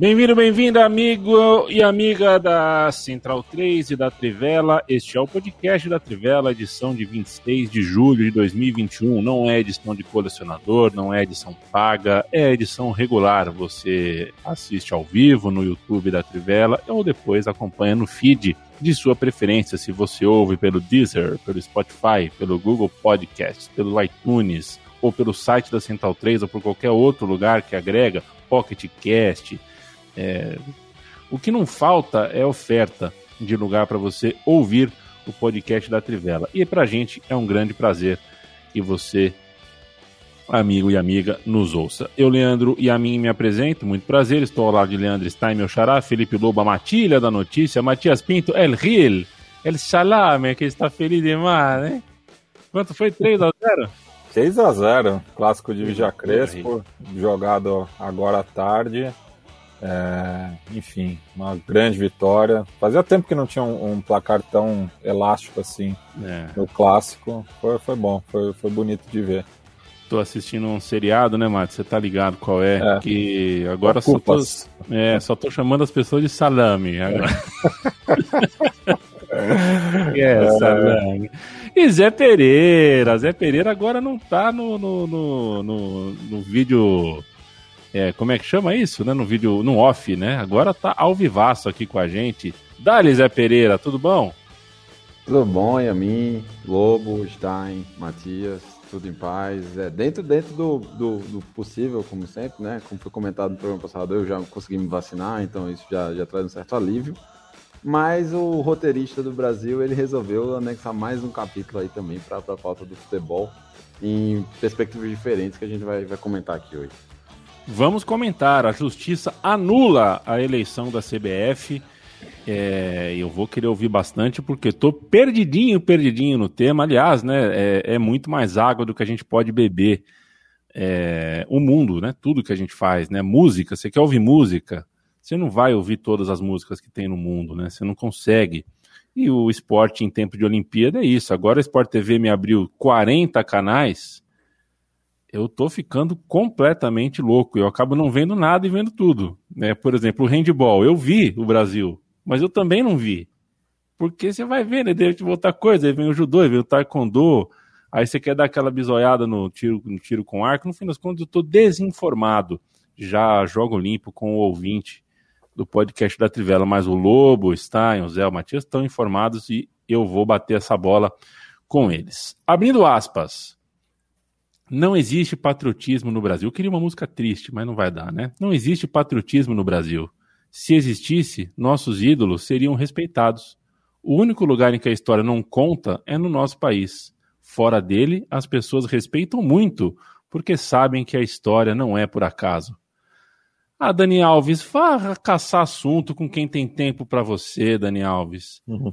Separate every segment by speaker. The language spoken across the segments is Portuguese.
Speaker 1: Bem-vindo, bem-vinda, amigo e amiga da Central 3 e da Trivela. Este é o podcast da Trivela, edição de 26 de julho de 2021. Não é edição de colecionador, não é edição paga, é edição regular. Você assiste ao vivo no YouTube da Trivela ou depois acompanha no feed de sua preferência, se você ouve pelo Deezer, pelo Spotify, pelo Google Podcasts, pelo iTunes ou pelo site da Central 3 ou por qualquer outro lugar que agrega Pocket Cast, é, o que não falta é oferta de lugar para você ouvir o podcast da Trivela. E para a gente é um grande prazer que você, amigo e amiga, nos ouça. Eu, Leandro e a mim me apresento, muito prazer. Estou ao lado de Leandro Stein, meu xará, Felipe Lobo, a matilha da notícia, Matias Pinto, El Ril, El Salame, que está feliz demais, né? Quanto foi? 3 a 0
Speaker 2: 6 a 0 clássico de Vija Crespo, jogado agora à tarde. É, enfim, uma grande vitória. Fazia tempo que não tinha um, um placar tão elástico assim é. no clássico. Foi, foi bom, foi, foi bonito de ver.
Speaker 1: Tô assistindo um seriado, né, Mato? Você tá ligado qual é? é. Que agora só tô, é, só tô chamando as pessoas de salame. Agora. é, é, salame. E Zé Pereira. Zé Pereira agora não tá no, no, no, no, no vídeo é, como é que chama isso, né? No vídeo, no off, né? Agora tá ao vivaço aqui com a gente. Dali, Zé Pereira, tudo bom?
Speaker 3: Tudo bom, Yamin, Lobo, Stein, Matias, tudo em paz. É, dentro dentro do, do, do, possível, como sempre, né? Como foi comentado no programa passado, eu já consegui me vacinar, então isso já, já traz um certo alívio. Mas o roteirista do Brasil, ele resolveu anexar mais um capítulo aí também para a pauta do futebol em perspectivas diferentes que a gente vai, vai comentar aqui hoje.
Speaker 1: Vamos comentar. A justiça anula a eleição da CBF. É, eu vou querer ouvir bastante porque estou perdidinho, perdidinho no tema. Aliás, né, é, é, muito mais água do que a gente pode beber. É, o mundo, né? Tudo que a gente faz, né? Música. Você quer ouvir música? Você não vai ouvir todas as músicas que tem no mundo, né? Você não consegue. E o esporte em tempo de Olimpíada é isso. Agora a Sport TV me abriu 40 canais eu tô ficando completamente louco. Eu acabo não vendo nada e vendo tudo. Né? Por exemplo, o handball. Eu vi o Brasil, mas eu também não vi. Porque você vai ver, né? Deve voltar coisa. Aí vem o judô, aí vem o taekwondo. Aí você quer dar aquela bisoiada no tiro, no tiro com arco. No fim das contas, eu tô desinformado. Já jogo limpo com o ouvinte do podcast da Trivela. Mas o Lobo, o Stein, o Zé, o Matias estão informados e eu vou bater essa bola com eles. Abrindo aspas. Não existe patriotismo no Brasil. Eu queria uma música triste, mas não vai dar, né? Não existe patriotismo no Brasil. Se existisse, nossos ídolos seriam respeitados. O único lugar em que a história não conta é no nosso país. Fora dele, as pessoas respeitam muito, porque sabem que a história não é por acaso. Ah, Dani Alves, vá caçar assunto com quem tem tempo para você, Dani Alves. Uhum.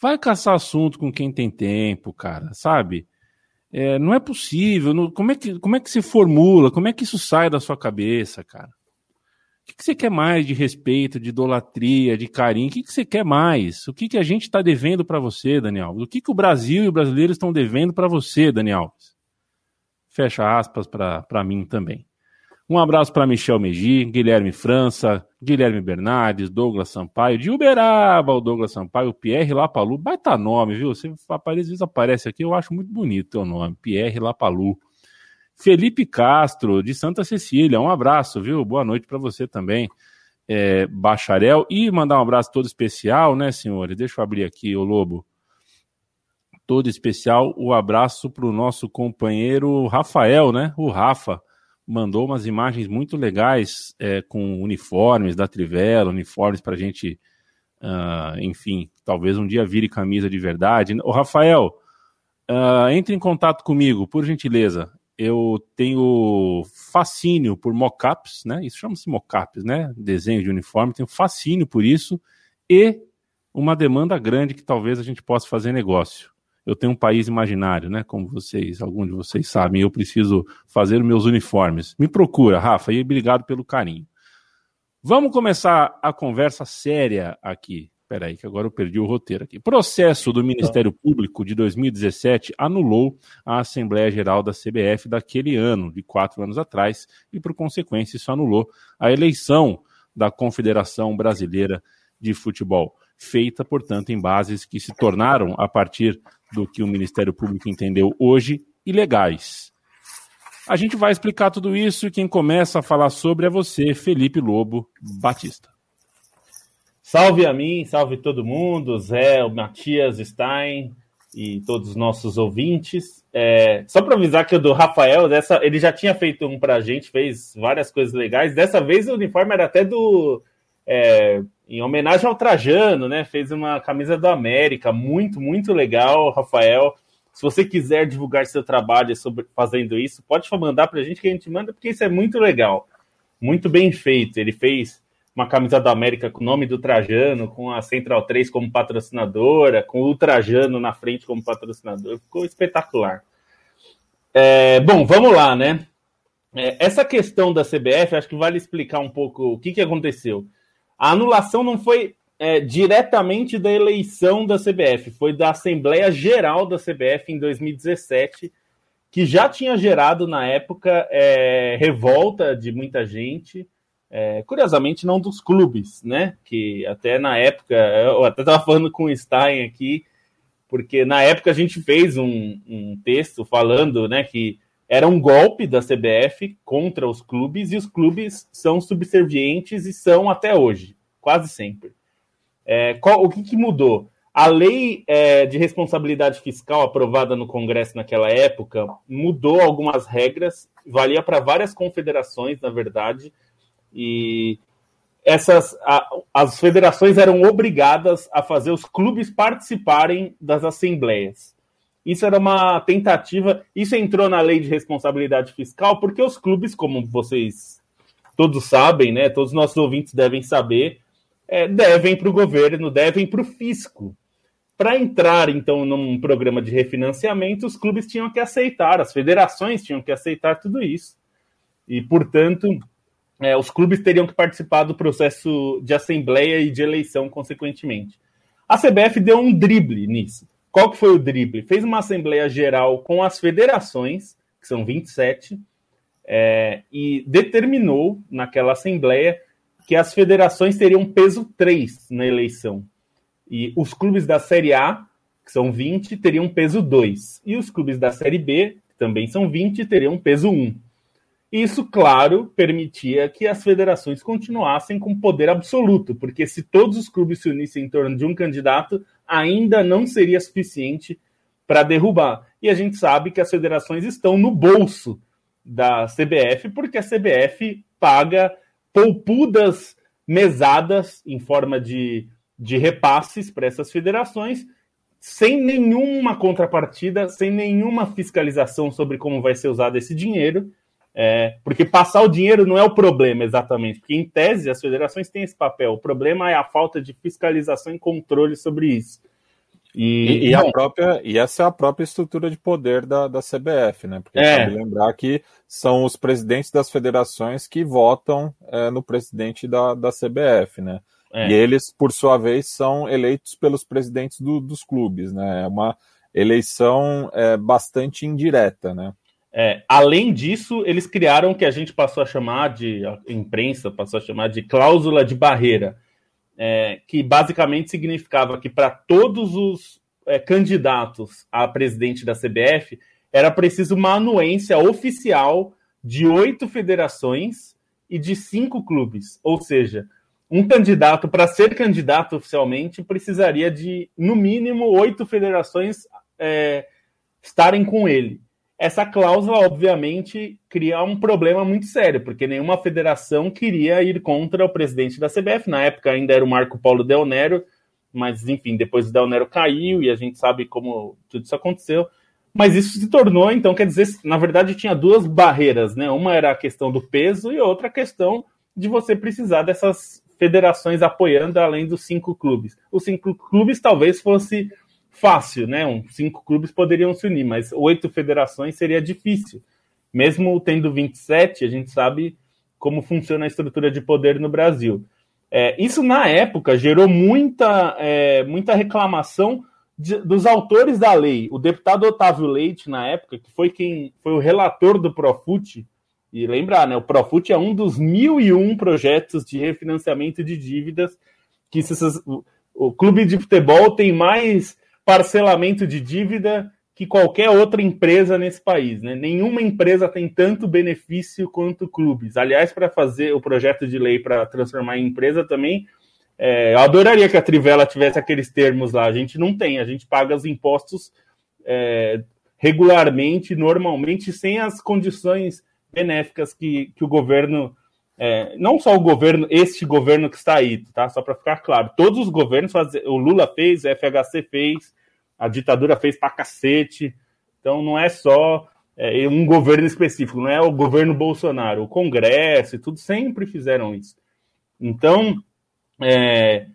Speaker 1: Vai caçar assunto com quem tem tempo, cara, sabe? É, não é possível. Não, como, é que, como é que se formula? Como é que isso sai da sua cabeça, cara? O que, que você quer mais de respeito, de idolatria, de carinho? O que, que você quer mais? O que, que a gente está devendo para você, Daniel? O que, que o Brasil e os brasileiros estão devendo para você, Daniel? Fecha aspas para mim também. Um abraço para Michel Meji, Guilherme França, Guilherme Bernardes, Douglas Sampaio, de Uberaba, o Douglas Sampaio, Pierre Lapalu, baita nome, viu? Você aparece, às vezes aparece aqui, eu acho muito bonito o teu nome, Pierre Lapalu. Felipe Castro, de Santa Cecília, um abraço, viu? Boa noite para você também, é, bacharel. E mandar um abraço todo especial, né, senhores? Deixa eu abrir aqui, o Lobo. Todo especial, o abraço para o nosso companheiro Rafael, né? O Rafa mandou umas imagens muito legais é, com uniformes da Trivela, uniformes para a gente, uh, enfim, talvez um dia vire camisa de verdade. O Rafael, uh, entre em contato comigo, por gentileza. Eu tenho fascínio por mockups, né? Isso chama-se mockups, né? Desenho de uniforme, tenho fascínio por isso e uma demanda grande que talvez a gente possa fazer negócio. Eu tenho um país imaginário, né? Como vocês, alguns de vocês sabem, eu preciso fazer meus uniformes. Me procura, Rafa, e obrigado pelo carinho. Vamos começar a conversa séria aqui. Peraí, que agora eu perdi o roteiro aqui. Processo do Ministério Público de 2017 anulou a Assembleia Geral da CBF daquele ano, de quatro anos atrás, e, por consequência, isso anulou a eleição da Confederação Brasileira de Futebol, feita, portanto, em bases que se tornaram, a partir do que o Ministério Público entendeu hoje, ilegais. A gente vai explicar tudo isso e quem começa a falar sobre é você, Felipe Lobo Batista.
Speaker 4: Salve a mim, salve todo mundo, Zé, o Matias Stein e todos os nossos ouvintes. É, só para avisar que o do Rafael, dessa, ele já tinha feito um para a gente, fez várias coisas legais. Dessa vez o uniforme era até do. É, em homenagem ao Trajano, né? Fez uma camisa do América, muito, muito legal, Rafael. Se você quiser divulgar seu trabalho sobre fazendo isso, pode mandar para a gente que a gente manda, porque isso é muito legal, muito bem feito. Ele fez uma camisa da América com o nome do Trajano, com a Central 3 como patrocinadora, com o Trajano na frente como patrocinador. Ficou espetacular. É, bom, vamos lá, né? É, essa questão da CBF, acho que vale explicar um pouco o que, que aconteceu. A anulação não foi é, diretamente da eleição da CBF, foi da Assembleia Geral da CBF em 2017, que já tinha gerado na época é, revolta de muita gente. É, curiosamente, não dos clubes, né? Que até na época, eu até estava falando com o Stein aqui, porque na época a gente fez um, um, texto falando né, que era um golpe da CBF contra os clubes e os clubes são subservientes e são até hoje, quase sempre. É, qual, o que, que, mudou? A lei é, de responsabilidade fiscal aprovada no Congresso naquela época mudou algumas regras, valia para várias confederações, na verdade e essas a, as federações eram obrigadas a fazer os clubes participarem das assembleias. Isso era uma tentativa, isso entrou na lei de responsabilidade fiscal, porque os clubes, como vocês todos sabem, né, todos os nossos ouvintes devem saber, é, devem para o governo, devem para o fisco. Para entrar, então, num programa de refinanciamento, os clubes tinham que aceitar, as federações tinham que aceitar tudo isso. E, portanto, é, os clubes teriam que participar do processo de assembleia e de eleição, consequentemente. A CBF deu um drible nisso. Qual que foi o drible? Fez uma assembleia geral com as federações, que são 27, é, e determinou naquela assembleia que as federações teriam peso 3 na eleição. E os clubes da Série A, que são 20, teriam peso 2. E os clubes da Série B, que também são 20, teriam peso 1. Isso, claro, permitia que as federações continuassem com poder absoluto, porque se todos os clubes se unissem em torno de um candidato, ainda não seria suficiente para derrubar. E a gente sabe que as federações estão no bolso da CBF, porque a CBF paga poupudas mesadas em forma de, de repasses para essas federações, sem nenhuma contrapartida, sem nenhuma fiscalização sobre como vai ser usado esse dinheiro. É, porque passar o dinheiro não é o problema exatamente, porque em tese as federações têm esse papel. O problema é a falta de fiscalização e controle sobre isso.
Speaker 2: E, e, e a própria, e essa é a própria estrutura de poder da, da CBF, né? Porque é. cabe lembrar que são os presidentes das federações que votam é, no presidente da, da CBF, né? É. E eles, por sua vez, são eleitos pelos presidentes do, dos clubes, né? É uma eleição é, bastante indireta, né?
Speaker 4: É, além disso, eles criaram o que a gente passou a chamar de, a imprensa passou a chamar de cláusula de barreira, é, que basicamente significava que para todos os é, candidatos a presidente da CBF era preciso uma anuência oficial de oito federações e de cinco clubes. Ou seja, um candidato, para ser candidato oficialmente, precisaria de, no mínimo, oito federações é, estarem com ele essa cláusula, obviamente, cria um problema muito sério, porque nenhuma federação queria ir contra o presidente da CBF. Na época ainda era o Marco Paulo Del Nero, mas enfim, depois o Del Nero caiu e a gente sabe como tudo isso aconteceu. Mas isso se tornou, então, quer dizer, na verdade tinha duas barreiras, né? Uma era a questão do peso e outra a questão de você precisar dessas federações apoiando além dos cinco clubes. Os cinco clubes talvez fosse fácil, né? Um, cinco clubes poderiam se unir, mas oito federações seria difícil. Mesmo tendo 27, a gente sabe como funciona a estrutura de poder no Brasil. É, isso, na época, gerou muita, é, muita reclamação de, dos autores da lei. O deputado Otávio Leite, na época, que foi quem foi o relator do Profut, e lembrar, né, o Profut é um dos mil e um projetos de refinanciamento de dívidas que se, o, o clube de futebol tem mais parcelamento de dívida que qualquer outra empresa nesse país. Né? Nenhuma empresa tem tanto benefício quanto clubes. Aliás, para fazer o projeto de lei para transformar em empresa também, é, eu adoraria que a Trivela tivesse aqueles termos lá. A gente não tem, a gente paga os impostos é, regularmente, normalmente, sem as condições benéficas que, que o governo. É, não só o governo, este governo que está aí, tá? Só para ficar claro. Todos os governos fazem. O Lula fez, a FHC fez, a ditadura fez pra cacete. Então não é só é, um governo específico, não é o governo Bolsonaro. O Congresso e tudo sempre fizeram isso. Então, é,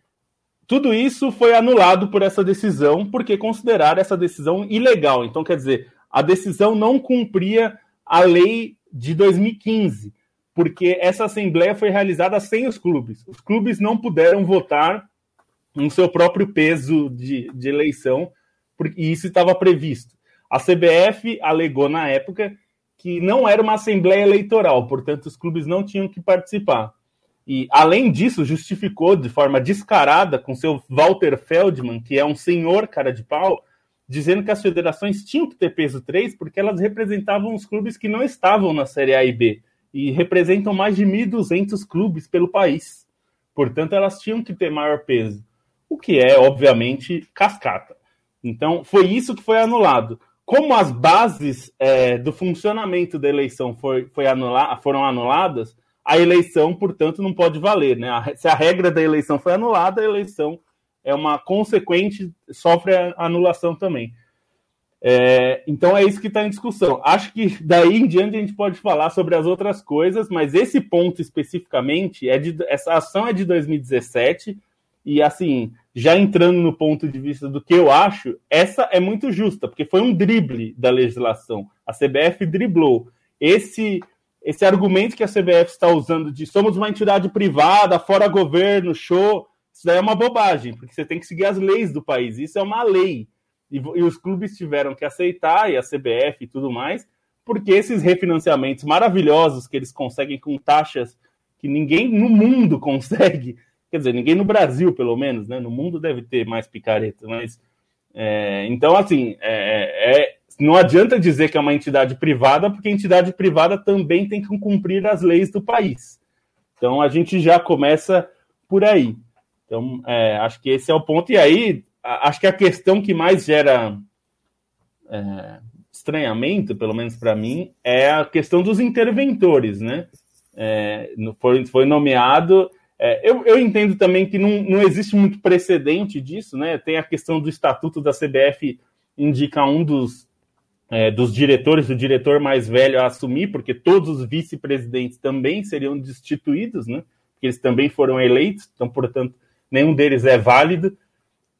Speaker 4: tudo isso foi anulado por essa decisão, porque consideraram essa decisão ilegal. Então, quer dizer, a decisão não cumpria a lei de 2015, porque essa assembleia foi realizada sem os clubes. Os clubes não puderam votar no seu próprio peso de, de eleição porque isso estava previsto. A CBF alegou na época que não era uma assembleia eleitoral, portanto, os clubes não tinham que participar. E, além disso, justificou de forma descarada com seu Walter Feldman, que é um senhor cara de pau, dizendo que as federações tinham que ter peso 3 porque elas representavam os clubes que não estavam na Série A e B e representam mais de 1.200 clubes pelo país. Portanto, elas tinham que ter maior peso, o que é, obviamente, cascata. Então, foi isso que foi anulado. Como as bases é, do funcionamento da eleição foi, foi anula foram anuladas, a eleição, portanto, não pode valer. Né? Se a regra da eleição foi anulada, a eleição é uma consequente, sofre a anulação também. É, então é isso que está em discussão. Acho que daí em diante a gente pode falar sobre as outras coisas, mas esse ponto especificamente é de essa ação é de 2017 e assim já entrando no ponto de vista do que eu acho, essa é muito justa, porque foi um drible da legislação. A CBF driblou. Esse esse argumento que a CBF está usando de somos uma entidade privada, fora governo, show, isso daí é uma bobagem, porque você tem que seguir as leis do país. Isso é uma lei. E, e os clubes tiveram que aceitar, e a CBF e tudo mais, porque esses refinanciamentos maravilhosos que eles conseguem com taxas que ninguém no mundo consegue, Quer dizer, ninguém no Brasil, pelo menos, né? No mundo deve ter mais picareta, mas. É, então, assim, é, é, não adianta dizer que é uma entidade privada, porque a entidade privada também tem que cumprir as leis do país. Então, a gente já começa por aí. Então, é, acho que esse é o ponto. E aí, acho que a questão que mais gera é, estranhamento, pelo menos para mim, é a questão dos interventores, né? É, foi, foi nomeado é, eu, eu, entendo também que não, não existe muito precedente disso, né? Tem a questão do estatuto da CBF indica um dos, é, dos diretores, o diretor mais velho a assumir, porque todos os vice-presidentes também seriam destituídos, né? Porque eles também foram eleitos, então, portanto, nenhum deles é válido.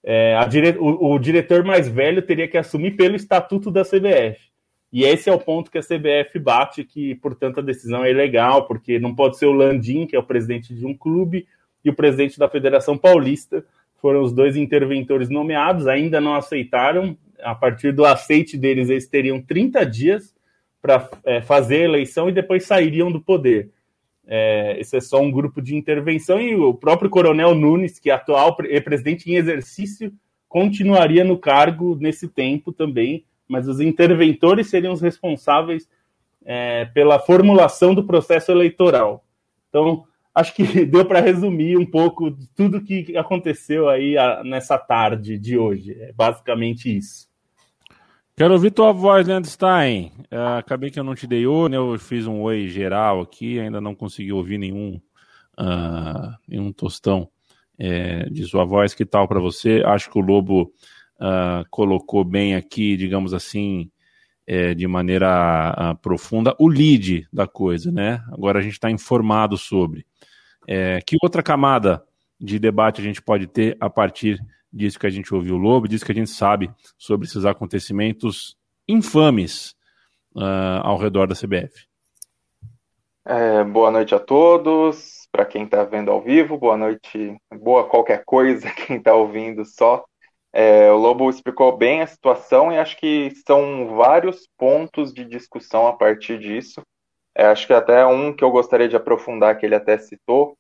Speaker 4: É, dire... o, o diretor mais velho teria que assumir pelo estatuto da CBF. E esse é o ponto que a CBF bate, que, portanto, a decisão é ilegal, porque não pode ser o Landim, que é o presidente de um clube, e o presidente da Federação Paulista. Foram os dois interventores nomeados, ainda não aceitaram. A partir do aceite deles, eles teriam 30 dias para é, fazer a eleição e depois sairiam do poder. É, esse é só um grupo de intervenção e o próprio Coronel Nunes, que é atual presidente em exercício, continuaria no cargo nesse tempo também mas os interventores seriam os responsáveis é, pela formulação do processo eleitoral. Então, acho que deu para resumir um pouco de tudo que aconteceu aí nessa tarde de hoje. É basicamente isso.
Speaker 1: Quero ouvir tua voz, Landstein. É, acabei que eu não te dei oi, né? Eu fiz um oi geral aqui, ainda não consegui ouvir nenhum, uh, nenhum tostão é, de sua voz. Que tal para você? Acho que o Lobo uh, colocou bem aqui, digamos assim, é, de maneira a profunda o lead da coisa, né? Agora a gente está informado sobre. É, que outra camada de debate a gente pode ter a partir disso que a gente ouviu o Lobo, disso que a gente sabe sobre esses acontecimentos infames uh, ao redor da CBF?
Speaker 5: É, boa noite a todos, para quem está vendo ao vivo, boa noite, boa qualquer coisa, quem está ouvindo só. É, o Lobo explicou bem a situação e acho que são vários pontos de discussão a partir disso. É, acho que até um que eu gostaria de aprofundar, que ele até citou,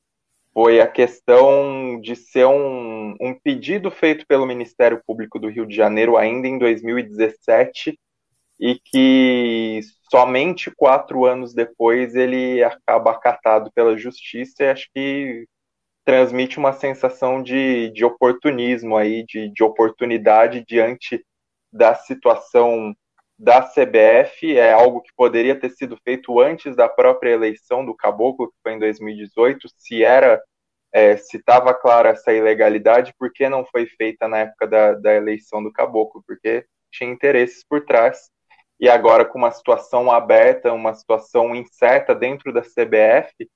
Speaker 5: foi a questão de ser um, um pedido feito pelo Ministério Público do Rio de Janeiro ainda em 2017 e que somente quatro anos depois ele acaba acatado pela justiça e acho que transmite uma sensação de, de oportunismo aí, de, de oportunidade diante da situação da CBF, é algo que poderia ter sido feito antes da própria eleição do Caboclo, que foi em 2018, se era, é, se estava clara essa ilegalidade, por que não foi feita na época da, da eleição do Caboclo? Porque tinha interesses por trás, e agora com uma situação aberta, uma situação incerta dentro da CBF,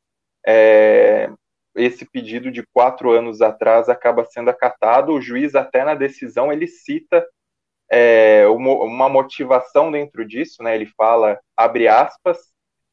Speaker 5: é, esse pedido de quatro anos atrás acaba sendo acatado. O juiz, até na decisão, ele cita é, uma, motivação dentro disso, né? Ele fala, abre aspas,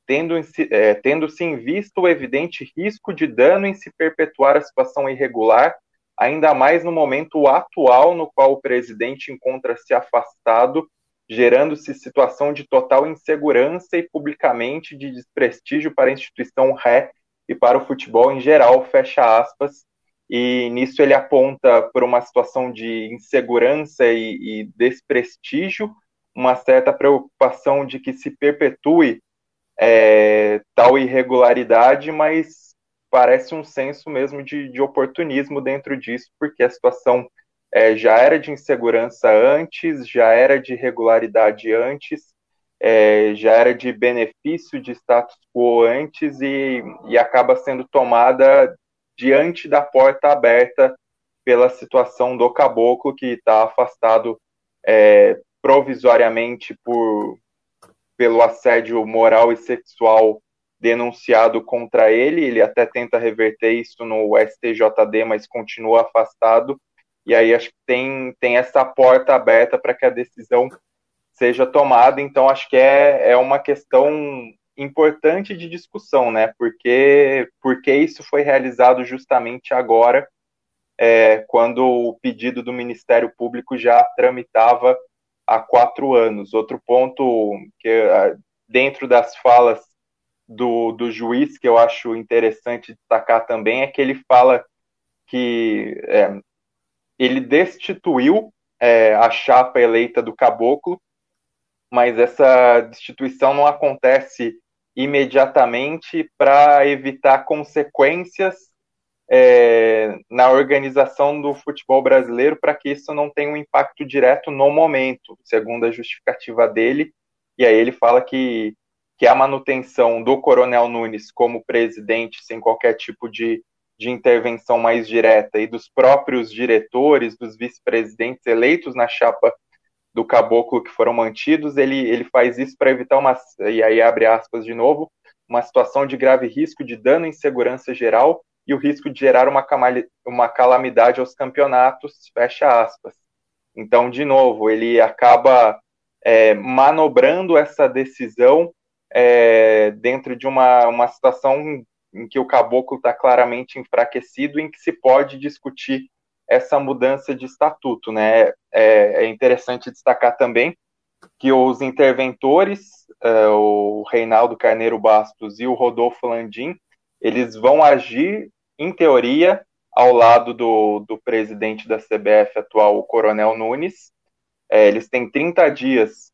Speaker 5: tendo, é, tendo-se em vista o evidente risco de dano em se perpetuar a situação irregular, ainda mais no momento atual no qual o presidente encontra-se afastado, gerando-se situação de total insegurança e publicamente de desprestígio para a instituição ré e para o futebol em geral, fecha aspas, e nisso ele aponta por uma situação de insegurança e, e desprestígio, uma certa preocupação de que se perpetue é, tal irregularidade, mas parece um senso mesmo de, de oportunismo dentro disso, porque a situação é, já era de insegurança antes, já era de irregularidade antes, é, já era de benefício de status quo antes e, e acaba sendo tomada diante da porta aberta pela situação do caboclo que está afastado é, provisoriamente por pelo assédio moral e sexual denunciado contra ele. Ele até tenta reverter isso no STJD, mas continua afastado. E aí acho que tem, tem essa porta aberta para que a decisão seja tomada. Então acho que é, é uma questão importante de discussão, né? Porque, porque isso foi realizado justamente agora, é, quando o pedido do Ministério Público já tramitava há quatro anos. Outro ponto que dentro das falas do, do juiz que eu acho interessante destacar também é que ele fala que é, ele destituiu é, a chapa eleita do caboclo, mas essa destituição não acontece imediatamente para evitar consequências é, na organização do futebol brasileiro para que isso não tenha um impacto direto no momento, segundo a justificativa dele. E aí ele fala que, que a manutenção do Coronel Nunes como presidente, sem qualquer tipo de, de intervenção mais direta, e dos próprios diretores, dos vice-presidentes eleitos na chapa do caboclo que foram mantidos, ele, ele faz isso para evitar uma, e aí abre aspas de novo, uma situação de grave risco de dano em segurança geral e o risco de gerar uma, uma calamidade aos campeonatos, fecha aspas. Então, de novo, ele acaba é, manobrando essa decisão é, dentro de uma, uma situação em que o caboclo está claramente enfraquecido, em que se pode discutir essa mudança de estatuto. Né? É, é interessante destacar também que os interventores, uh, o Reinaldo Carneiro Bastos e o Rodolfo Landim, eles vão agir, em teoria, ao lado do, do presidente da CBF atual, o Coronel Nunes. É, eles têm 30 dias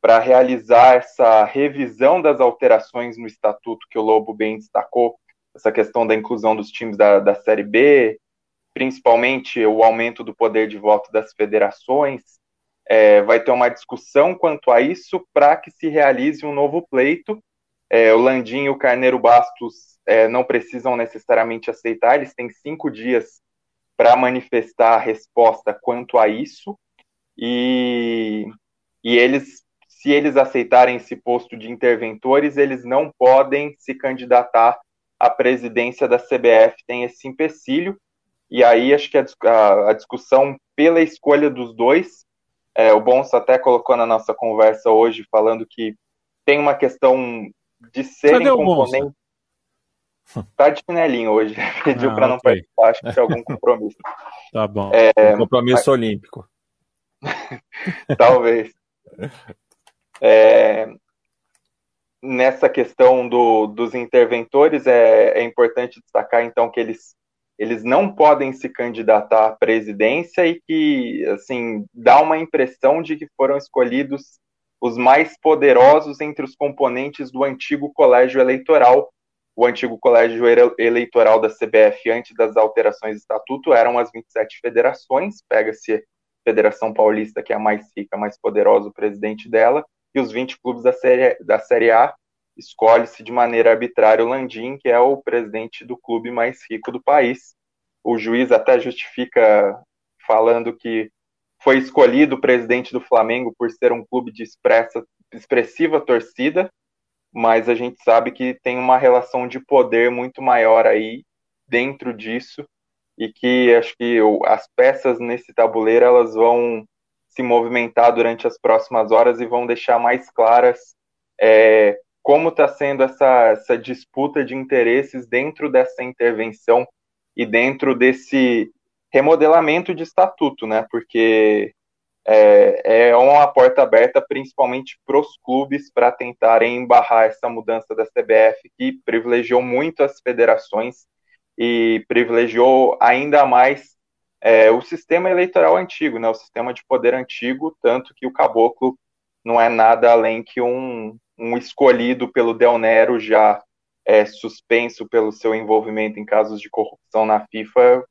Speaker 5: para realizar essa revisão das alterações no estatuto que o Lobo bem destacou, essa questão da inclusão dos times da, da Série B, principalmente o aumento do poder de voto das federações. É, vai ter uma discussão quanto a isso para que se realize um novo pleito. É, o Landim e o Carneiro Bastos é, não precisam necessariamente aceitar, eles têm cinco dias para manifestar a resposta quanto a isso. E, e eles, se eles aceitarem esse posto de interventores, eles não podem se candidatar à presidência da CBF. Tem esse empecilho, e aí acho que a, a, a discussão pela escolha dos dois, é, o Bonsa até colocou na nossa conversa hoje, falando que tem uma questão de serem componentes. Tá de chinelinho hoje, pediu ah, para não okay. participar, acho que tem algum compromisso.
Speaker 1: tá bom.
Speaker 2: É, um compromisso mas... olímpico.
Speaker 5: Talvez. É, nessa questão do, dos interventores, é, é, importante destacar, então, que eles, eles não podem se candidatar à presidência e que, assim, dá uma impressão de que foram escolhidos os mais poderosos entre os componentes do antigo colégio eleitoral. O antigo colégio eleitoral da CBF, antes das alterações do estatuto, eram as 27 federações, pega-se Federação Paulista, que é a mais rica, mais poderosa, o presidente dela, e os 20 clubes da Série, da série A escolhe-se de maneira arbitrária o Landim, que é o presidente do clube mais rico do país. O juiz até justifica falando que foi escolhido o presidente do Flamengo por ser um clube de expressa, expressiva torcida, mas a gente sabe que tem uma relação de poder muito maior aí dentro disso e que acho que as peças nesse tabuleiro elas vão se movimentar durante as próximas horas e vão deixar mais claras é, como está sendo essa, essa disputa de interesses dentro dessa intervenção e dentro desse remodelamento de estatuto, né? Porque é, é uma porta aberta principalmente para os clubes para tentarem embarrar essa mudança da CBF que privilegiou muito as federações e privilegiou ainda mais é, o sistema eleitoral antigo, né, o sistema de poder antigo, tanto que o caboclo não é nada além que um, um escolhido pelo Del Nero já é, suspenso pelo seu envolvimento em casos de corrupção na FIFA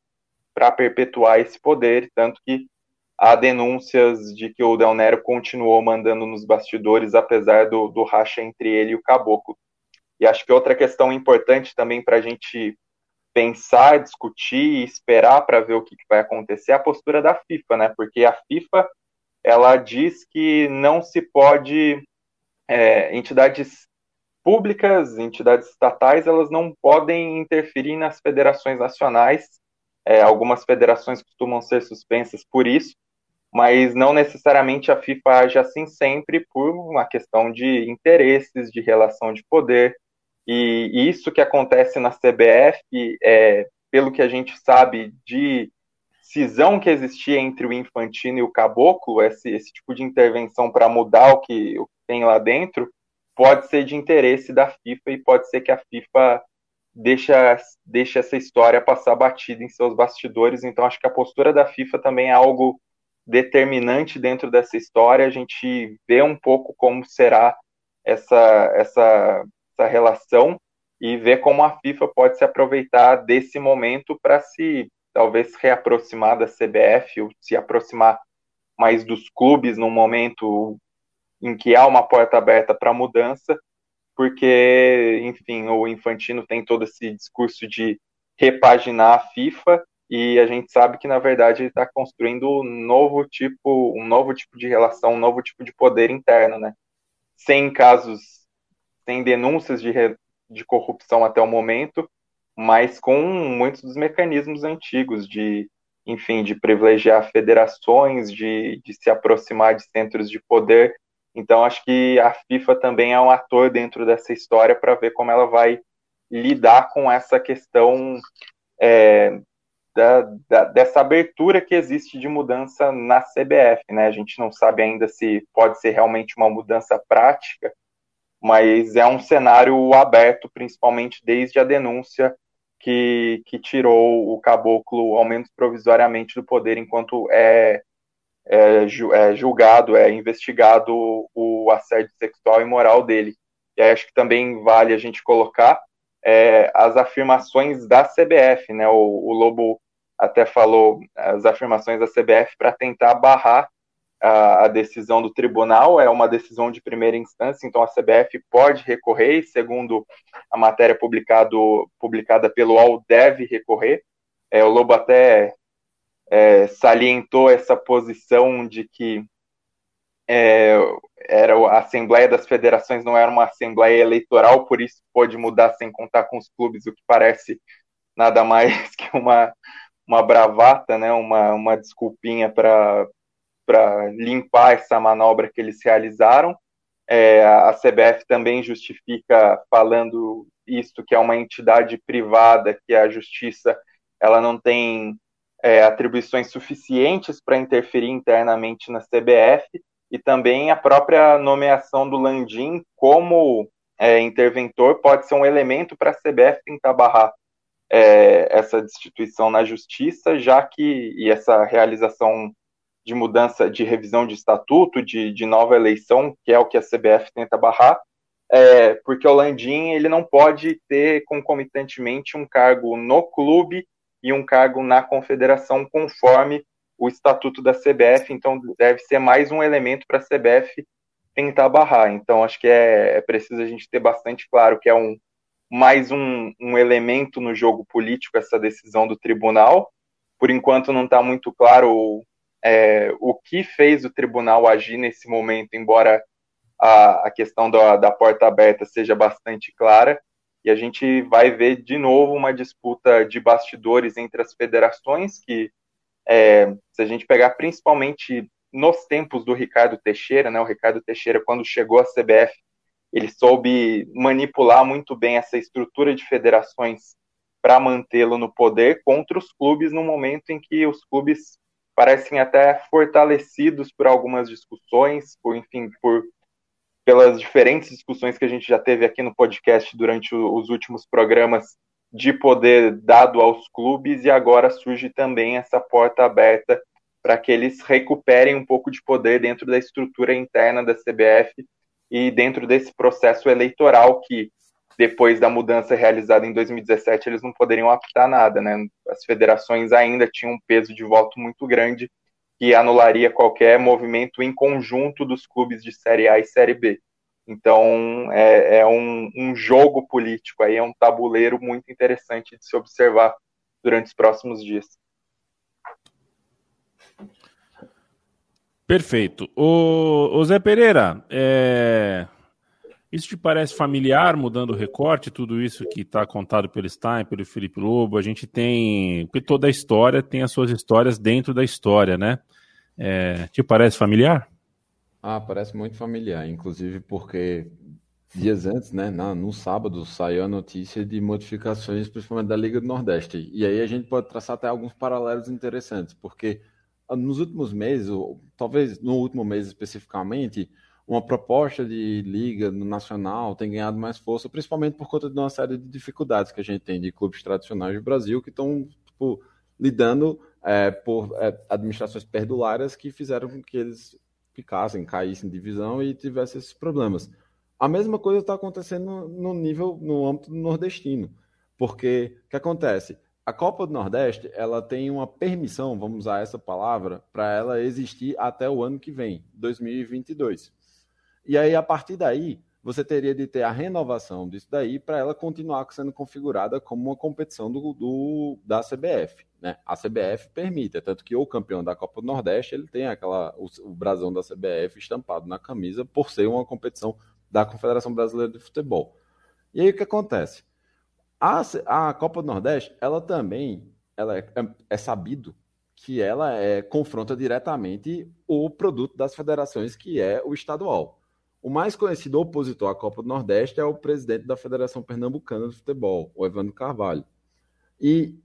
Speaker 5: para perpetuar esse poder, tanto que há denúncias de que o Del Nero continuou mandando nos bastidores, apesar do, do racha entre ele e o caboclo. E acho que outra questão importante também para a gente pensar, discutir e esperar para ver o que, que, vai acontecer é a postura da FIFA, né? Porque a FIFA ela diz que não se pode é, entidades públicas, entidades estatais, elas não podem interferir nas federações nacionais. É, algumas federações costumam ser suspensas por isso, mas não necessariamente a FIFA age assim sempre por uma questão de interesses, de relação de poder. E isso que acontece na CBF, é, pelo que a gente sabe de cisão que existia entre o Infantino e o Caboclo, esse, esse tipo de intervenção para mudar o que, o tem lá dentro, pode ser de interesse da FIFA e pode ser que a FIFA deixa, deixa essa história passar batida em seus bastidores. Então, acho que a postura da FIFA também é algo determinante dentro dessa história. A gente vê um pouco como será essa, essa essa relação e ver como a FIFA pode se aproveitar desse momento para se talvez reaproximar da CBF ou se aproximar mais dos clubes num momento em que há uma porta aberta para mudança, porque, enfim, o Infantino tem todo esse discurso de repaginar a FIFA e a gente sabe que na verdade ele está construindo um novo tipo, um novo tipo de relação, um novo tipo de poder interno, né? Sem casos tem denúncias de, de corrupção até o momento, mas com muitos dos mecanismos antigos de, enfim, de privilegiar federações, de, de se aproximar de centros de poder. Então, acho que a FIFA também é um ator dentro dessa história para ver como ela vai lidar com essa questão é, da, da, dessa abertura que existe de mudança na CBF. Né? A gente não sabe ainda se pode ser realmente uma mudança prática, mas é um cenário aberto, principalmente desde a denúncia que, que tirou o caboclo, ao menos provisoriamente, do poder enquanto é, é, é julgado, é investigado o assédio sexual e moral dele. E aí acho que também vale a gente colocar é, as afirmações da CBF, né? O, o Lobo até falou as afirmações da CBF para tentar barrar a, a, decisão do tribunal, é uma decisão de primeira instância, então a CBF pode recorrer, e segundo a matéria publicado, publicada pelo UOL, deve recorrer. É, o Lobo até é, salientou essa posição de que é, era a Assembleia das Federações não era uma Assembleia Eleitoral, por isso pode mudar sem contar com os clubes, o que parece nada mais que uma, uma bravata, né, uma, uma desculpinha para limpar essa manobra que eles realizaram. É, a CBF também justifica falando isso, que é uma entidade privada, que a justiça ela não tem é, atribuições suficientes para interferir internamente na CBF, e também a própria nomeação do Landim como é, interventor pode ser um elemento para a CBF tentar barrar é, essa destituição na justiça, já que e essa realização de mudança, de revisão de estatuto, de, de nova eleição, que é o que a CBF tenta barrar, é, porque o Landim ele não pode ter concomitantemente um cargo no clube e um cargo na confederação conforme o estatuto da CBF, então deve ser mais um elemento para a CBF tentar barrar. Então acho que é, é, preciso a gente ter bastante claro que é um mais um, um elemento no jogo político essa decisão do tribunal. Por enquanto não está muito claro é, o que fez o tribunal agir nesse momento, embora a, a questão da, da porta aberta seja bastante clara. E a gente vai ver de novo uma disputa de bastidores entre as federações, que é, se a gente pegar principalmente nos tempos do Ricardo Teixeira, né, o Ricardo Teixeira, quando chegou à CBF, ele soube manipular muito bem essa estrutura de federações para mantê-lo no poder contra os clubes no momento em que os clubes parecem até fortalecidos por algumas discussões, por enfim, por pelas diferentes discussões que a gente já teve aqui no podcast durante os últimos programas de poder dado aos clubes e agora surge também essa porta aberta para que eles recuperem um pouco de poder dentro da estrutura interna da CBF e dentro desse processo eleitoral que depois da mudança realizada em 2017 eles não poderiam apitar nada, né? As federações ainda tinham um peso de voto muito grande que anularia qualquer movimento em conjunto dos clubes de Série A e Série B. Então, é, é um, um, jogo político aí, é um tabuleiro muito interessante de se observar durante os próximos dias.
Speaker 1: Perfeito. O, o Zé Pereira, é... isso te parece familiar, mudando o recorte, tudo isso que está contado pelo Stein, pelo Felipe Lobo? A gente tem. Porque toda a história tem as suas histórias dentro da história, né? É, te parece familiar?
Speaker 3: Ah, parece muito familiar, inclusive porque dias antes, né, no sábado, saiu a notícia de modificações, principalmente da Liga do Nordeste. E aí a gente pode traçar até alguns paralelos interessantes, porque ah, nos últimos meses, ou talvez no último mês especificamente, uma proposta de liga no nacional tem ganhado mais força, principalmente por conta de uma série de dificuldades que a gente tem de clubes tradicionais do Brasil que estão tipo, lidando é, por é, administrações perdulárias que fizeram com que eles ficassem, caíssem em divisão e tivessem esses problemas. A mesma coisa está acontecendo no nível, no âmbito nordestino, porque o que acontece? A Copa do Nordeste ela tem uma permissão, vamos usar essa palavra, para ela existir até o ano que vem, 2022. E aí, a partir daí, você teria de ter a renovação disso daí para ela continuar sendo configurada como uma competição do, do, da CBF. Né? A CBF permite, é tanto que o campeão da Copa do Nordeste ele tem aquela o, o brasão da CBF estampado na camisa por ser uma competição da Confederação Brasileira de Futebol. E aí o que acontece? A, a Copa do Nordeste, ela também ela é, é, é sabido que ela é, confronta diretamente o produto das federações, que é o estadual. O mais conhecido opositor à Copa do Nordeste é o presidente da Federação Pernambucana de Futebol, o Evandro Carvalho. E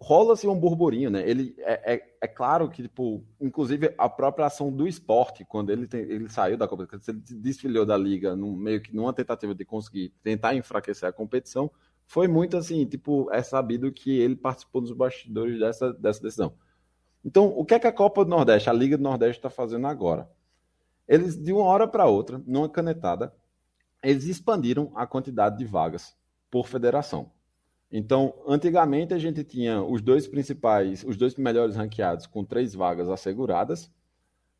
Speaker 3: rola-se um burburinho, né? Ele é, é, é, claro que, tipo, inclusive a própria ação do esporte, quando ele, tem, ele saiu da competição, ele desfilhou da liga, num, meio que numa tentativa de conseguir tentar enfraquecer a competição, foi muito assim, tipo, é sabido que ele participou dos bastidores dessa, dessa decisão. Então, o que é que a Copa do Nordeste, a Liga do Nordeste está fazendo agora? Eles, de uma hora para outra, numa canetada, eles expandiram a quantidade de vagas por federação. Então, antigamente a gente tinha os dois principais, os dois melhores ranqueados com três vagas asseguradas.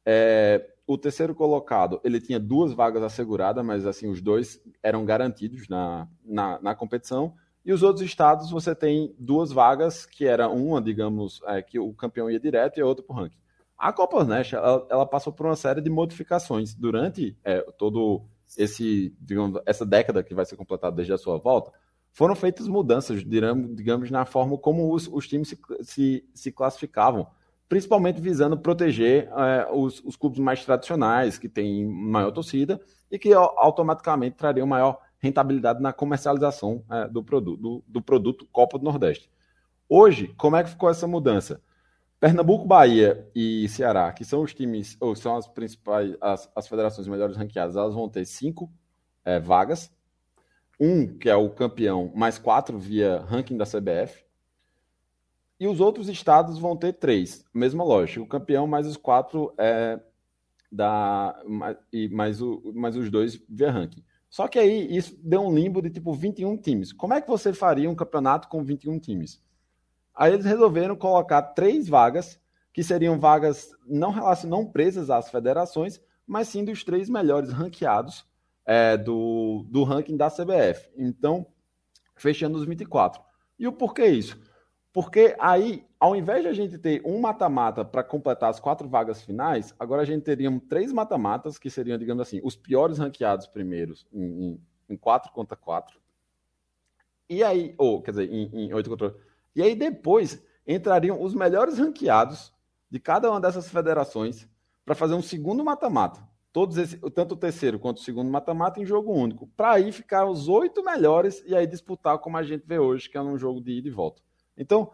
Speaker 3: É, o terceiro colocado, ele tinha duas vagas asseguradas, mas assim, os dois eram garantidos na, na, na competição. E os outros estados, você tem duas vagas, que era uma, digamos, é, que o campeão ia direto e a outra para o ranking. A Copa Nordeste ela, ela, passou por uma série de modificações durante é, todo esse, digamos, essa década que vai ser completada desde a sua volta. Foram feitas mudanças, digamos na forma como os, os times se, se, se, classificavam, principalmente visando proteger é, os, os clubes mais tradicionais, que têm maior torcida e que automaticamente trariam maior rentabilidade na comercialização é, do, produto, do, do produto Copa do Nordeste. Hoje, como é que ficou essa mudança? Pernambuco, Bahia e Ceará, que são os times, ou são as principais, as, as federações melhores ranqueadas, elas vão ter cinco é, vagas. Um, que é o campeão, mais quatro via ranking da CBF. E os outros estados vão ter três. Mesma lógica. O campeão mais os quatro é da. E mais, o, mais os dois via ranking. Só que aí isso deu um limbo de tipo 21 times. Como é que você faria um campeonato com 21 times? Aí eles resolveram colocar três vagas, que seriam vagas não, não presas às federações, mas sim dos três melhores ranqueados é, do, do ranking da CBF. Então, fechando os 24. E o porquê isso? Porque aí, ao invés de a gente ter um mata-mata para completar as quatro vagas finais, agora a gente teria três mata-matas, que seriam, digamos assim, os piores ranqueados primeiros em, em, em 4 contra 4. E aí, ou, quer dizer, em, em 8 contra 8 e aí depois entrariam os melhores ranqueados de cada uma dessas federações para fazer um segundo mata-mata. Todos esse, tanto o terceiro quanto o segundo mata-mata em jogo único. Para aí ficar os oito melhores e aí disputar como a gente vê hoje, que é um jogo de ida e volta. Então,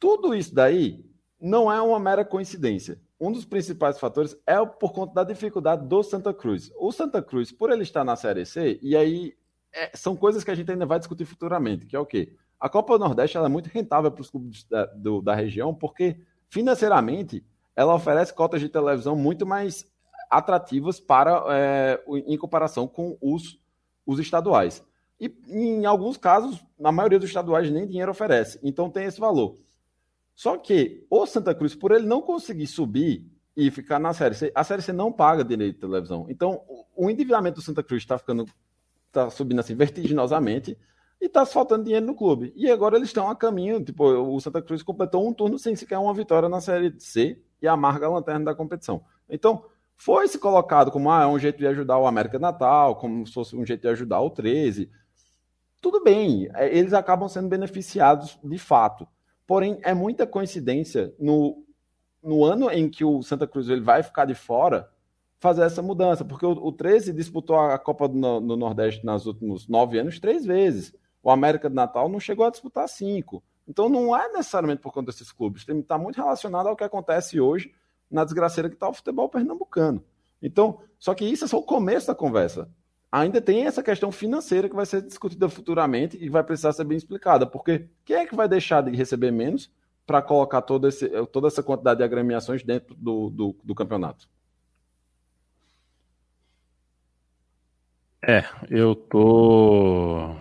Speaker 3: tudo isso daí não é uma mera coincidência. Um dos principais fatores é por conta da dificuldade do Santa Cruz. O Santa Cruz, por ele estar na Série C, e aí é, são coisas que a gente ainda vai discutir futuramente, que é o quê? A Copa do Nordeste é muito rentável para os clubes da, do, da região, porque financeiramente ela oferece cotas de televisão muito mais atrativas para é, em comparação com os, os estaduais. E em alguns casos, na maioria dos estaduais, nem dinheiro oferece. Então tem esse valor. Só que o Santa Cruz, por ele não conseguir subir e ficar na Série C, a Série C não paga direito de televisão. Então o endividamento do Santa Cruz está ficando está subindo assim vertiginosamente e está faltando dinheiro no clube. E agora eles estão a caminho, tipo, o Santa Cruz completou um turno sem sequer uma vitória na Série C e amarga a lanterna da competição. Então, foi se colocado como ah, é um jeito de ajudar o América Natal, como se fosse um jeito de ajudar o 13. Tudo bem, é, eles acabam sendo beneficiados de fato. Porém, é muita coincidência no, no ano em que o Santa Cruz ele vai ficar de fora fazer essa mudança, porque o, o 13 disputou a Copa do, no Nordeste nos últimos nove anos três vezes. O América do Natal não chegou a disputar cinco. Então não é necessariamente por conta desses clubes. Está muito relacionado ao que acontece hoje na desgraceira que está o futebol pernambucano. Então, só que isso é só o começo da conversa. Ainda tem essa questão financeira que vai ser discutida futuramente e vai precisar ser bem explicada. Porque quem é que vai deixar de receber menos para colocar todo esse, toda essa quantidade de agremiações dentro do, do, do campeonato?
Speaker 1: É, eu tô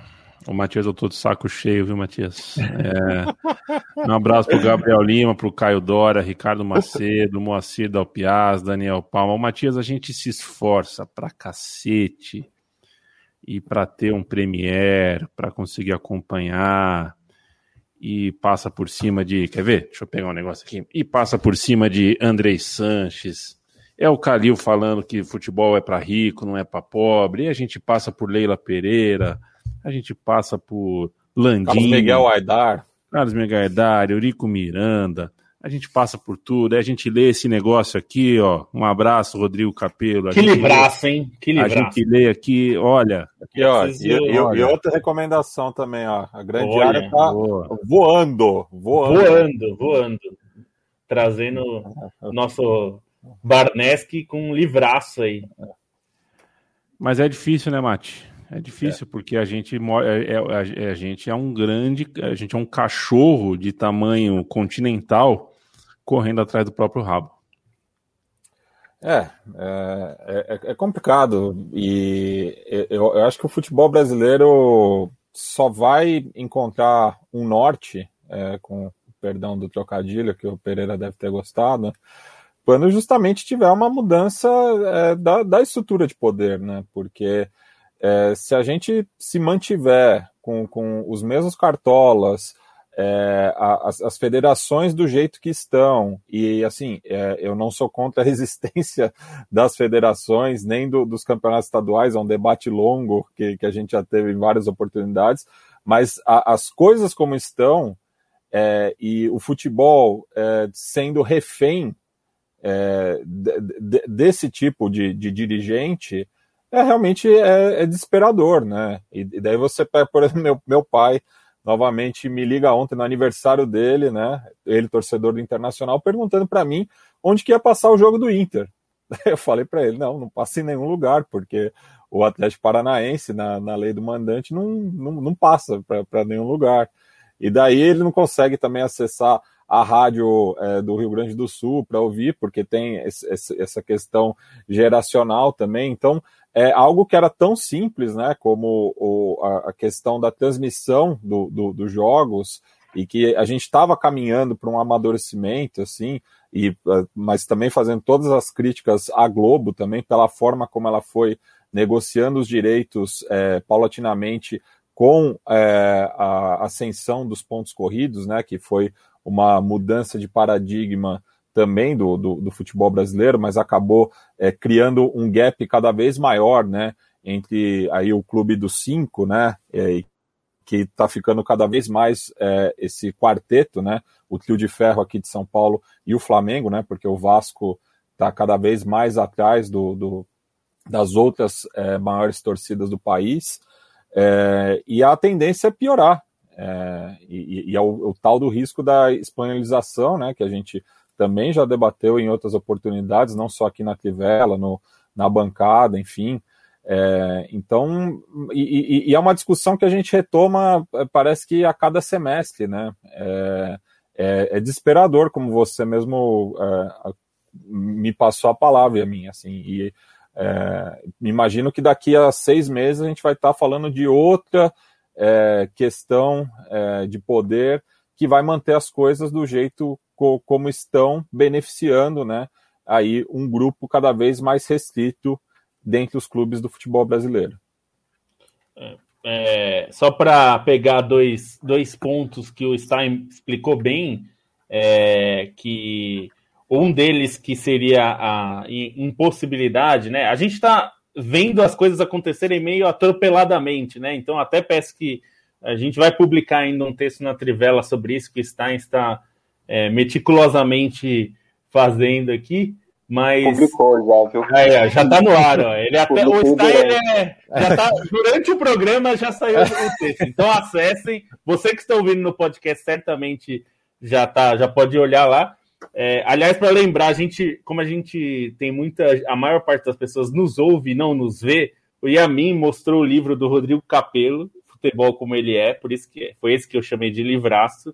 Speaker 1: o Matias, eu tô de saco cheio, viu, Matias? É, um abraço pro Gabriel Lima, pro Caio Dora, Ricardo Macedo, Moacir Dalpiaz, Daniel Palma. O Matias, a gente se esforça pra cacete e para ter um Premiere, para conseguir acompanhar e passa por cima de, quer ver? Deixa eu pegar um negócio aqui. E passa por cima de Andrei Sanches. É o Calil falando que futebol é para rico, não é para pobre. E a gente passa por Leila Pereira, a gente passa por Landim, Carlos
Speaker 2: Miguel Aidar,
Speaker 1: Carlos Miguel Aidar, Eurico Miranda, a gente passa por tudo, a gente lê esse negócio aqui, ó. Um abraço, Rodrigo Capelo.
Speaker 4: Que libraço, hein? Que
Speaker 1: libraço. A gente lê aqui, olha.
Speaker 2: Aqui, ó, e, e, e, outra recomendação também, ó. A grande olha, área tá boa. voando, voando.
Speaker 4: Voando, voando. Trazendo nosso Barneski com um livraço aí.
Speaker 1: Mas é difícil, né, Mate? É difícil, é. porque a gente, é, é, é, a gente é um grande. A gente é um cachorro de tamanho continental correndo atrás do próprio rabo.
Speaker 2: É, é, é, é complicado. E eu, eu, acho que o futebol brasileiro só vai encontrar um norte, é, com perdão do trocadilho, que o Pereira deve ter gostado, quando justamente tiver uma mudança é, da, da estrutura de poder, né? Porque é, se a gente se mantiver com, com os mesmos cartolas, é, as, as, federações do jeito que estão. E, assim, é, eu não sou contra a resistência das federações, nem do, dos campeonatos estaduais, é um debate longo que, que a gente já teve em várias oportunidades, mas a, as coisas como estão, é, e o futebol é, sendo refém é, de, de, desse tipo de, de dirigente, é realmente é, é desesperador, né? E, e, daí você pega, por exemplo, meu, meu pai novamente me liga ontem no aniversário dele, né? Ele, torcedor do Internacional, perguntando para mim onde que ia passar o jogo do Inter. Eu falei para ele, não, não passa em nenhum lugar, porque o Atlético Paranaense, na, na lei do mandante, não, não, não passa para nenhum lugar. E daí ele não consegue também acessar a rádio é, do Rio Grande do Sul para ouvir, porque tem esse, essa questão geracional também. Então, é algo que era tão simples, né, como o, a, a, questão da transmissão do, do, dos jogos e que a gente estava caminhando para um amadurecimento, assim, e, ah, mas também fazendo todas as críticas à Globo também pela forma como ela foi negociando os direitos é, paulatinamente com é, a ascensão dos pontos corridos, né, que foi uma mudança de paradigma também do, do, do futebol brasileiro, mas acabou é, criando um gap cada vez maior, né, entre aí o clube dos cinco, né, é, que está ficando cada vez mais é, esse quarteto, né, o trio de ferro aqui de São Paulo e o Flamengo, né, porque o Vasco está cada vez mais atrás do, do das outras é, maiores torcidas do país, é, e a tendência é piorar, é, e, e é o, o, tal do risco da espanholização, né, que a gente também já debateu em outras oportunidades, não só aqui na Crivella, no, na bancada, enfim. É, então, e, e, é uma discussão que a gente retoma, é, parece que a cada semestre, né? É, é, é desesperador, como você mesmo é, me passou a palavra a mim, assim, e é, imagino que daqui a seis meses a gente vai estar falando de outra questão de poder que vai manter as coisas do jeito co como estão beneficiando, né, aí um grupo cada vez mais restrito dentre os clubes do futebol brasileiro.
Speaker 4: É, é, só para pegar dois, dois pontos que o Stein explicou bem, é, que um deles que seria a impossibilidade, né? A gente está vendo as coisas acontecerem meio atropeladamente, né? Então até peço que a gente vai publicar ainda um texto na Trivela sobre isso que o Stein está é, meticulosamente fazendo aqui, mas.
Speaker 5: Publicou já, viu?
Speaker 4: É, já está no ar, ó. Ele até, o Stein, ele é, já tá, durante o programa já saiu o texto. Então acessem. Você que está ouvindo no podcast certamente já tá, já pode olhar lá. É, aliás, para lembrar, a gente, como a gente tem muita, a maior parte das pessoas nos ouve e não nos vê, o Yamin mostrou o livro do Rodrigo Capello, Futebol como ele é, por isso que foi esse que eu chamei de livraço.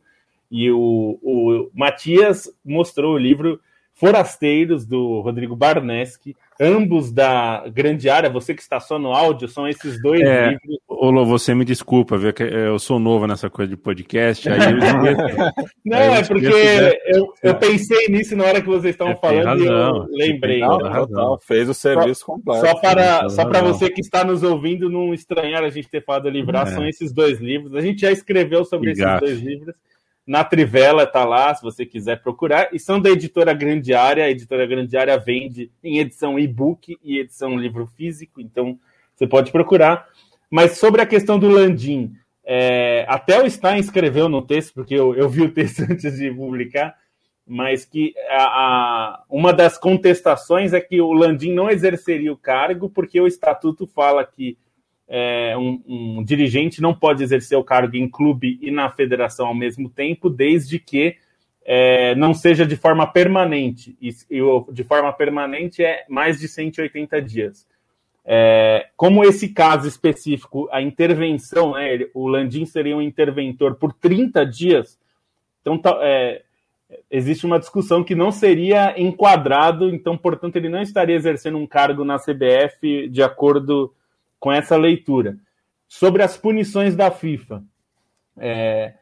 Speaker 4: E o, o Matias mostrou o livro Forasteiros, do Rodrigo Barneski, ambos da grande área. Você que está só no áudio, são esses dois
Speaker 1: é, livros. Ô, você me desculpa, viu, que eu sou novo nessa coisa de podcast. Aí eu...
Speaker 4: Não, aí eu é porque eu, eu, pensei nisso na hora que vocês estavam falando razão, e eu lembrei. Não,
Speaker 2: não, fez o serviço só, completo.
Speaker 4: Só para, só para você que está nos ouvindo não estranhar a gente ter falado livrar, é. são esses dois livros. A gente já escreveu sobre esses dois livros na Trivela está lá, se você quiser procurar. E são da editora Grande Área. A editora Grande Área vende em edição e-book e edição livro físico, então você pode procurar. Mas sobre a questão do Landim, é, até o Stein escreveu no texto, porque eu, eu vi o texto antes de publicar, mas que a, a, uma das contestações é que o Landim não exerceria o cargo, porque o estatuto fala que é, um, um, dirigente não pode exercer o cargo em clube e na federação ao mesmo tempo, desde que é, não seja de forma permanente. E, e, de forma permanente é mais de 180 dias. É, como esse caso específico, a intervenção, né, o Landim seria um interventor por 30 dias, então tá, é, existe uma discussão que não seria enquadrado, então, portanto, ele não estaria exercendo um cargo na CBF de acordo com essa leitura. Sobre as punições da FIFA. É,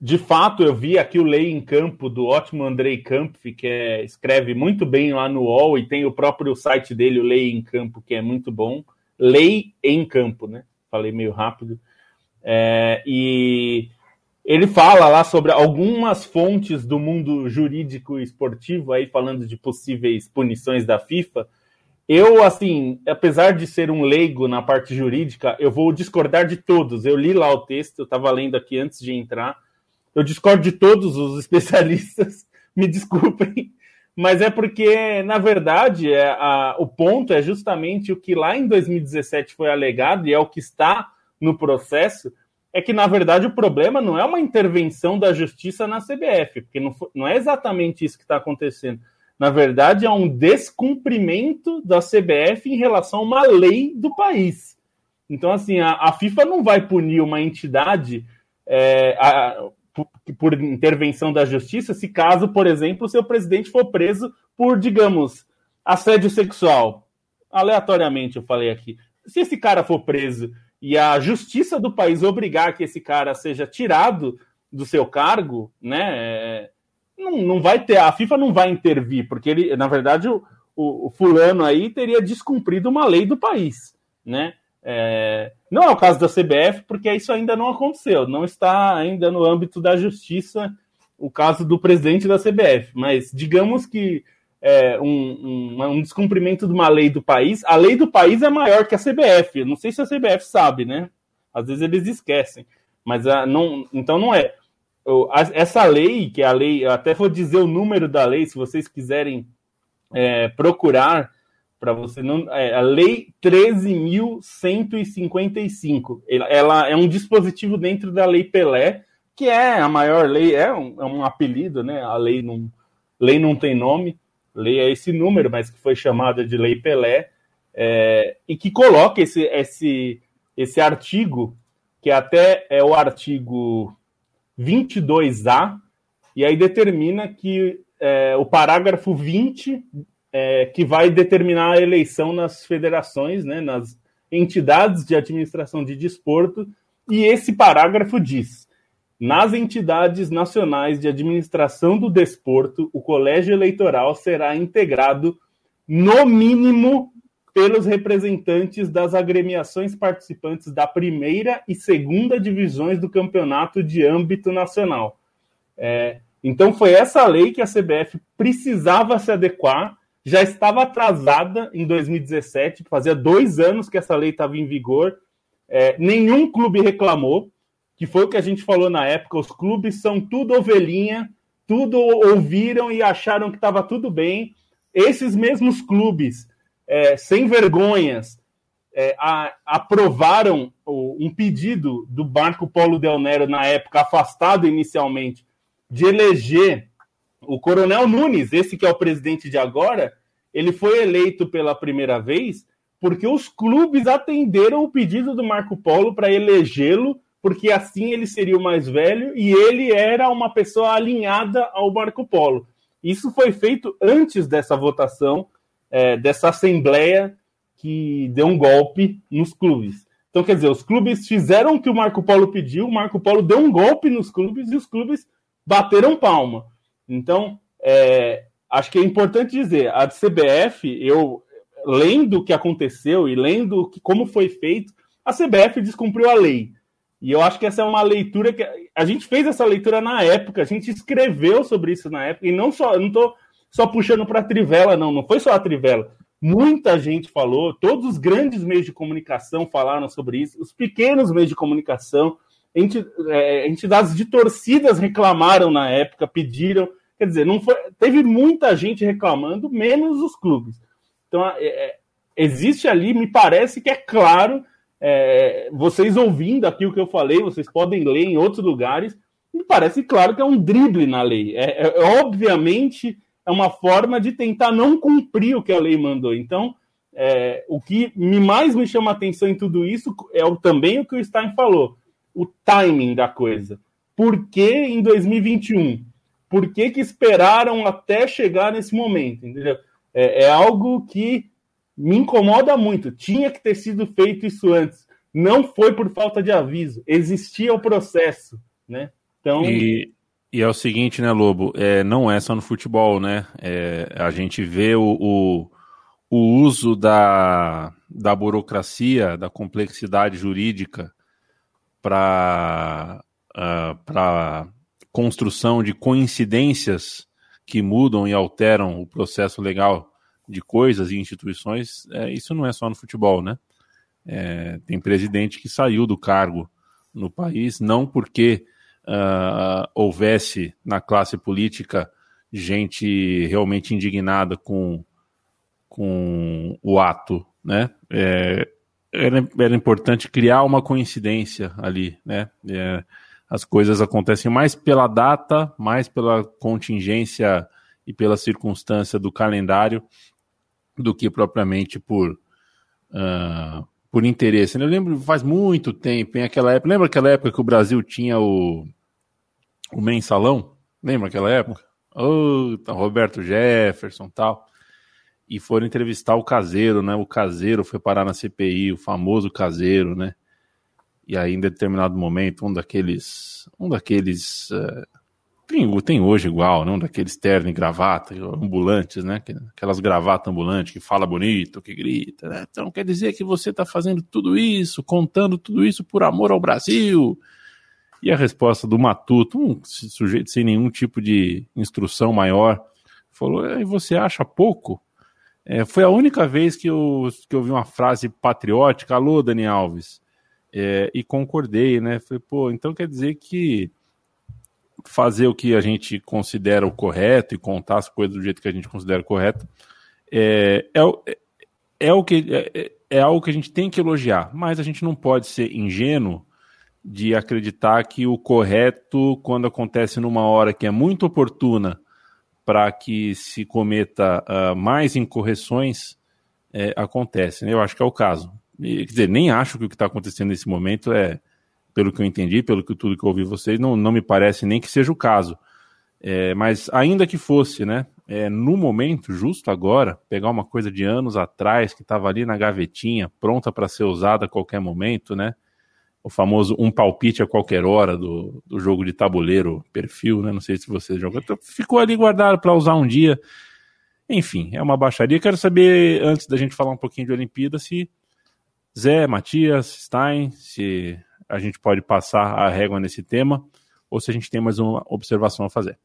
Speaker 4: de fato, eu vi aqui o Lei em Campo do ótimo Andrei Kampf, que é, escreve muito bem lá no UOL e tem o próprio site dele, o Lei em Campo, que é muito bom. Lei em Campo, né? Falei meio rápido. É, e ele fala lá sobre algumas fontes do mundo jurídico e esportivo, aí falando de possíveis punições da FIFA. Eu, assim, apesar de ser um leigo na parte jurídica, eu vou discordar de todos. Eu li lá o texto, eu estava lendo aqui antes de entrar. Eu discordo de todos os especialistas, me desculpem, mas é porque, na verdade, é, a, o ponto é justamente o que lá em 2017 foi alegado e é o que está no processo, é que, na verdade, o problema não é uma intervenção da justiça na CBF, porque não, não é exatamente isso que está acontecendo. Na verdade, é um descumprimento da CBF em relação a uma lei do país. Então, assim, a, a FIFA não vai punir uma entidade é, a, por, por, intervenção da justiça se caso, por exemplo, o seu presidente for preso por, digamos, assédio sexual. Aleatoriamente, eu falei aqui. Se esse cara for preso e a justiça do país obrigar que esse cara seja tirado do seu cargo, né? Não, não vai ter, a FIFA não vai intervir, porque ele, na verdade, o, o, fulano aí teria descumprido uma lei do país, né? É, não é o caso da CBF, porque isso ainda não aconteceu, não está ainda no âmbito da justiça o caso do presidente da CBF, mas digamos que é, um, um, um, descumprimento de uma lei do país. A lei do país é maior que a CBF. Não sei se a CBF sabe, né? Às vezes eles esquecem. Mas a, não, então não é. Essa lei, que é a lei, eu até vou dizer o número da lei, se vocês quiserem é, procurar, para você não. É, a Lei 13.155. Ela é um dispositivo dentro da Lei Pelé, que é a maior lei, é um, é um apelido, né? A lei não, lei não tem nome leia esse número, mas que foi chamada de Lei Pelé, é, e que coloca esse, esse, esse artigo, que até é o artigo 22A, e aí determina que é, o parágrafo 20, é, que vai determinar a eleição nas federações, né, nas entidades de administração de desporto, e esse parágrafo diz: nas entidades nacionais de administração do desporto, o colégio eleitoral será integrado, no mínimo, pelos representantes das agremiações participantes da primeira e segunda divisões do campeonato de âmbito nacional. É, então, foi essa lei que a CBF precisava se adequar, já estava atrasada em 2017, fazia dois anos que essa lei estava em vigor, é, nenhum clube reclamou que foi o que a gente falou na época, os clubes são tudo ovelhinha, tudo ouviram e acharam que estava tudo bem. Esses mesmos clubes, é, sem vergonhas, é, a, aprovaram um pedido do Marco Polo Del Nero, na época, afastado inicialmente, de eleger o Coronel Nunes, esse que é o presidente de agora, ele foi eleito pela primeira vez porque os clubes atenderam o pedido do Marco Polo para elegê-lo porque assim ele seria o mais velho e ele era uma pessoa alinhada ao Marco Polo. Isso foi feito antes dessa votação, é, dessa assembleia que deu um golpe nos clubes. Então, quer dizer, os clubes fizeram o que o Marco Polo pediu, o Marco Polo deu um golpe nos clubes e os clubes bateram palma. Então, é, acho que é importante dizer, a CBF, eu lendo o que aconteceu e lendo que, como foi feito, a CBF descumpriu a lei. E eu acho que essa é uma leitura que a gente fez essa leitura na época, a gente escreveu sobre isso na época, e não só, eu não estou só puxando para a Trivela, não, não foi só a Trivela. Muita gente falou, todos os grandes meios de comunicação falaram sobre isso, os pequenos meios de comunicação, é, entidades de torcidas reclamaram na época, pediram. Quer dizer, não foi, teve muita gente reclamando, menos os clubes. Então, é, é existe ali, me parece que é claro é, vocês ouvindo aqui o que eu falei, vocês podem ler em outros lugares, me parece claro que é um drible na lei. É, é, é obviamente é uma forma de tentar não cumprir o que a lei mandou. Então, é, o que me, mais me chama atenção em tudo isso é o, também o que o Stein falou, o timing da coisa. Por que em 2021? Por que, que esperaram até chegar nesse momento? Entendeu? É, é algo que me incomoda muito. Tinha que ter sido feito isso antes. Não foi por falta de aviso. Existia o processo, né?
Speaker 1: Então. E, e é o seguinte, né, Lobo? É, não é só no futebol, né? É, a gente vê o, o, o uso da, da burocracia, da complexidade jurídica para uh, para construção de coincidências que mudam e alteram o processo legal de coisas e instituições, é, isso não é só no futebol, né? É, tem presidente que saiu do cargo no país não porque uh, houvesse na classe política gente realmente indignada com, com o ato, né? É, era, era importante criar uma coincidência ali, né? É, as coisas acontecem mais pela data, mais pela contingência e pela circunstância do calendário do que propriamente por uh, por interesse. Eu lembro faz muito tempo, em aquela época. Lembra aquela época que o Brasil tinha o, o mensalão? Lembra aquela época? Oh, Roberto Jefferson tal. E foram entrevistar o caseiro, né? O caseiro foi parar na CPI, o famoso caseiro, né? E aí, em determinado momento, um daqueles. Um daqueles. Uh, tem, tem hoje igual, não? Daqueles terno e gravata, ambulantes, né? Aquelas gravatas ambulantes que fala bonito, que grita. Né? Então quer dizer que você está fazendo tudo isso, contando tudo isso por amor ao Brasil. E a resposta do Matuto, um sujeito sem nenhum tipo de instrução maior, falou: e você acha pouco? É, foi a única vez que eu, que eu vi uma frase patriótica, alô, Dani Alves, é, e concordei, né? Falei, pô, então quer dizer que fazer o que a gente considera o correto e contar as coisas do jeito que a gente considera correto é, é, é, o que, é, é algo que a gente tem que elogiar, mas a gente não pode ser ingênuo de acreditar que o correto, quando acontece numa hora que é muito oportuna para que se cometa uh, mais incorreções, é, acontece. Né? Eu acho que é o caso. E, quer dizer, nem acho que o que está acontecendo nesse momento é pelo que eu entendi, pelo que tudo que eu ouvi vocês, não, não me parece nem que seja o caso. É, mas ainda que fosse, né? É, no momento, justo agora, pegar uma coisa de anos atrás que estava ali na gavetinha, pronta para ser usada a qualquer momento, né? O famoso um palpite a qualquer hora do, do jogo de tabuleiro perfil, né? Não sei se você jogou. Então, ficou ali guardado para usar um dia. Enfim, é uma baixaria. Quero saber, antes da gente falar um pouquinho de Olimpíada, se Zé, Matias, Stein, se a gente pode passar a régua nesse tema, ou se a gente tem mais uma observação a fazer.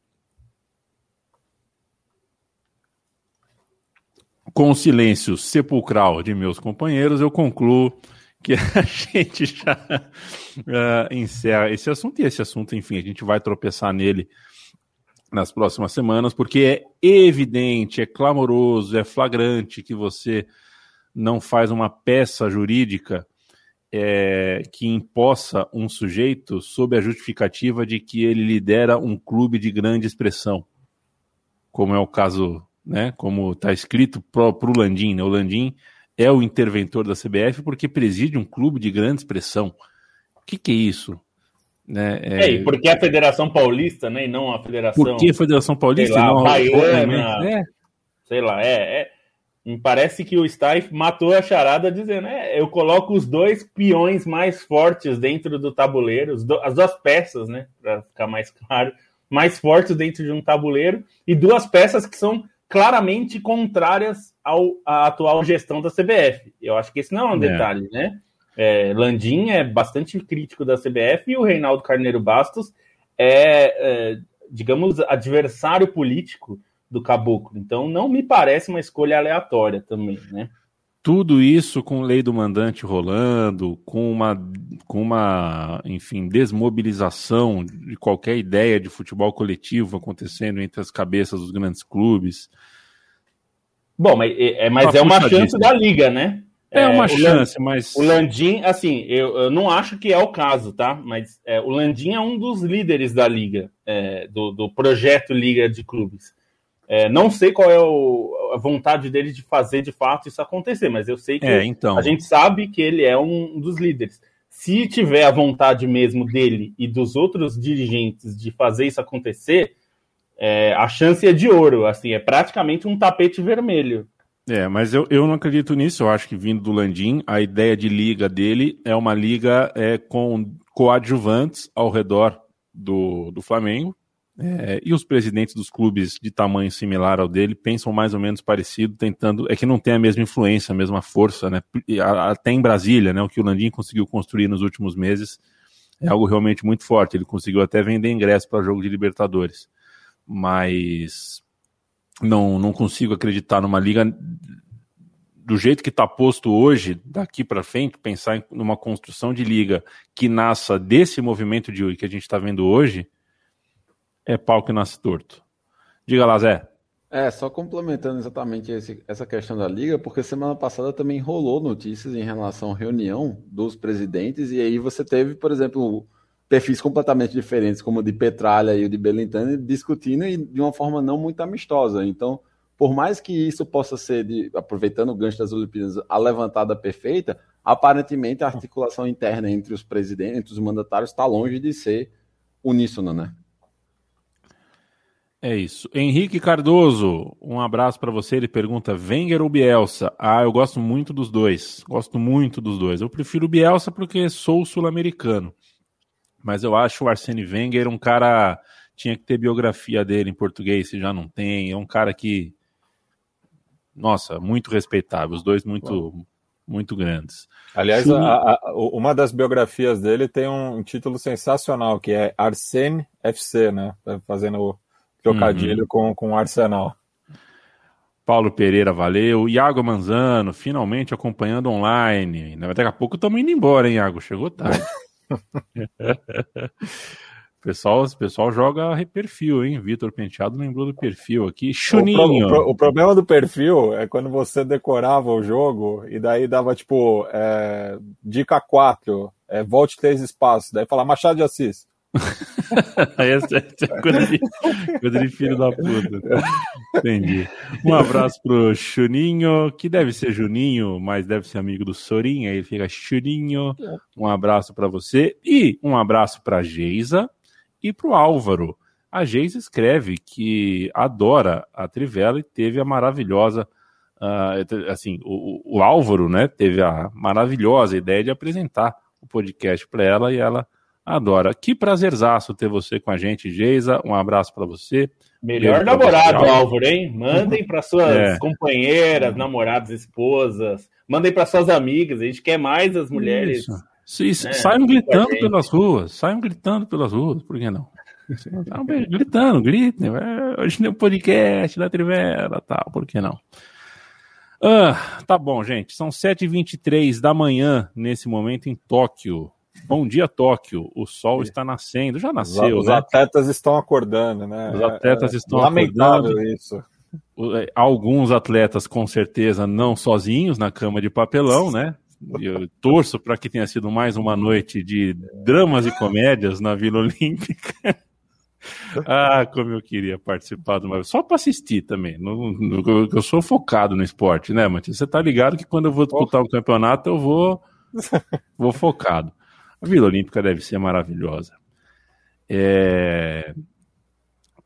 Speaker 1: Com o silêncio sepulcral de meus companheiros, eu concluo que a gente já uh, encerra esse assunto, e esse assunto, enfim, a gente vai tropeçar nele nas próximas semanas, porque é evidente, é clamoroso, é flagrante que você não faz uma peça jurídica é, que impossa um sujeito sob a justificativa de que ele lidera um clube de grande expressão, como é o caso, né, como está escrito para o Landim. Né? O Landim é o interventor da CBF porque preside um clube de grande expressão. O que, que é isso?
Speaker 4: Né? É, é, e porque a Federação Paulista, né, e não a Federação...
Speaker 1: Por que a Federação Paulista?
Speaker 4: Sei lá, não, Baiana, é. sei lá, é, é me parece que o Stay matou a charada dizendo: é, eu coloco os dois peões mais fortes dentro do tabuleiro, as duas peças, né? Para ficar mais claro, mais fortes dentro de um tabuleiro, e duas peças que são claramente contrárias ao, à atual gestão da CBF. Eu acho que esse não é um é. detalhe, né? É, Landim é bastante crítico da CBF e o Reinaldo Carneiro Bastos é, é digamos, adversário político do caboclo. Então não me parece uma escolha aleatória também, né?
Speaker 1: Tudo isso com lei do mandante rolando, com uma, com uma, enfim, desmobilização de qualquer ideia de futebol coletivo acontecendo entre as cabeças dos grandes clubes.
Speaker 4: Bom, mas é, é mas é uma chance da liga, né?
Speaker 1: É uma é, chance, mas.
Speaker 4: O Landim, assim, eu, eu, não acho que é o caso, tá? Mas é, o Landim é um dos líderes da liga, é, do, do projeto Liga de Clubes. É, não sei qual é o, a vontade dele de fazer de fato isso acontecer, mas eu sei que
Speaker 1: é, então.
Speaker 4: a gente sabe que ele é um dos líderes. Se tiver a vontade mesmo dele e dos outros dirigentes de fazer isso acontecer, é, a chance é de ouro, assim, é praticamente um tapete vermelho.
Speaker 1: É, mas eu, eu não acredito nisso. Eu acho que vindo do Landim, a ideia de liga dele é uma liga é, com coadjuvantes ao redor do, do Flamengo, é, e os presidentes dos clubes de tamanho similar ao dele pensam mais ou menos parecido, tentando. É que não tem a mesma influência, a mesma força, né? Até em Brasília, né? O que o Landim conseguiu construir nos últimos meses é algo realmente muito forte. Ele conseguiu até vender ingresso para jogo de Libertadores, mas não, não consigo acreditar numa liga do jeito que está posto hoje, daqui para frente, pensar em numa construção de liga que nasça desse movimento de que a gente está vendo hoje, é pau que nasce torto. Diga lá, Zé.
Speaker 3: É, só complementando exatamente esse, essa questão da liga, porque semana passada também rolou notícias em relação à reunião dos presidentes, e aí você teve, por exemplo, perfis completamente diferentes, como o de Petralha e o de Belintani, discutindo e de uma forma não muito amistosa. Então, por mais que isso possa ser, de, aproveitando o gancho das Olimpíadas, a levantada perfeita, aparentemente a articulação interna entre os presidentes, entre os mandatários, está longe de ser uníssona, né?
Speaker 1: É isso. Henrique Cardoso, um abraço para você. Ele pergunta: Wenger ou Bielsa? Ah, eu gosto muito dos dois. Gosto muito dos dois. Eu prefiro Bielsa porque sou sul-americano. Mas eu acho o Arsene Wenger um cara. Tinha que ter biografia dele em português, se já não tem. É um cara que nossa, muito respeitável, os dois muito, muito grandes.
Speaker 2: Aliás, a, a, uma das biografias dele tem um título sensacional, que é Arsene FC, né? Tá fazendo o trocadilho uhum. com, com Arsenal.
Speaker 1: Paulo Pereira, valeu. Iago Manzano, finalmente acompanhando online. Daqui a pouco estamos indo embora, hein, Iago? Chegou tarde. pessoal, o pessoal joga perfil, hein? Vitor Penteado lembrou do perfil aqui. Chuninho.
Speaker 2: O, pro, o, o, problema do perfil é quando você decorava o jogo e daí dava tipo é, dica 4, é, volte três espaços, daí fala Machado de Assis.
Speaker 1: esse é coisa de filho da puta. Entendi. Um abraço pro Chuninho, que deve ser Juninho, mas deve ser amigo do Sorinha, aí fica Chuninho. Um abraço para você e um abraço pra Geisa, e para o Álvaro. A Geis escreve que adora a Trivela e teve a maravilhosa. Uh, assim, o, o, Álvaro, né, teve a maravilhosa ideia de apresentar o podcast para ela e ela adora. Que prazerzaço ter você com a gente, Geisa. Um abraço para você.
Speaker 4: Melhor Beijo namorado, você, Álvaro, hein? Mandem para suas é. companheiras, namoradas, esposas. Mandem para suas amigas. A gente quer mais as mulheres. Isso
Speaker 1: se, é, saiam gritando pelas ruas, saiam gritando pelas ruas, por que não? gritando, gritem. É, hoje tem um podcast da Trivela, tal, por que não? Ah, tá bom, gente. São 7h23 da manhã nesse momento em Tóquio. Bom dia, Tóquio. O sol está nascendo. Já nasceu,
Speaker 2: os,
Speaker 1: né?
Speaker 2: Atletas estão acordando, né?
Speaker 1: Os atletas é, estão
Speaker 2: lamentável acordando. isso.
Speaker 1: É, alguns atletas, com certeza, não sozinhos na cama de papelão, né? Eu torço para que tenha sido mais uma noite de dramas e comédias na Vila Olímpica. ah, como eu queria participar do Só para assistir também. No, no, eu sou focado no esporte, né, Matias? Você tá ligado que quando eu vou disputar um campeonato, eu vou, vou focado. A Vila Olímpica deve ser maravilhosa. É...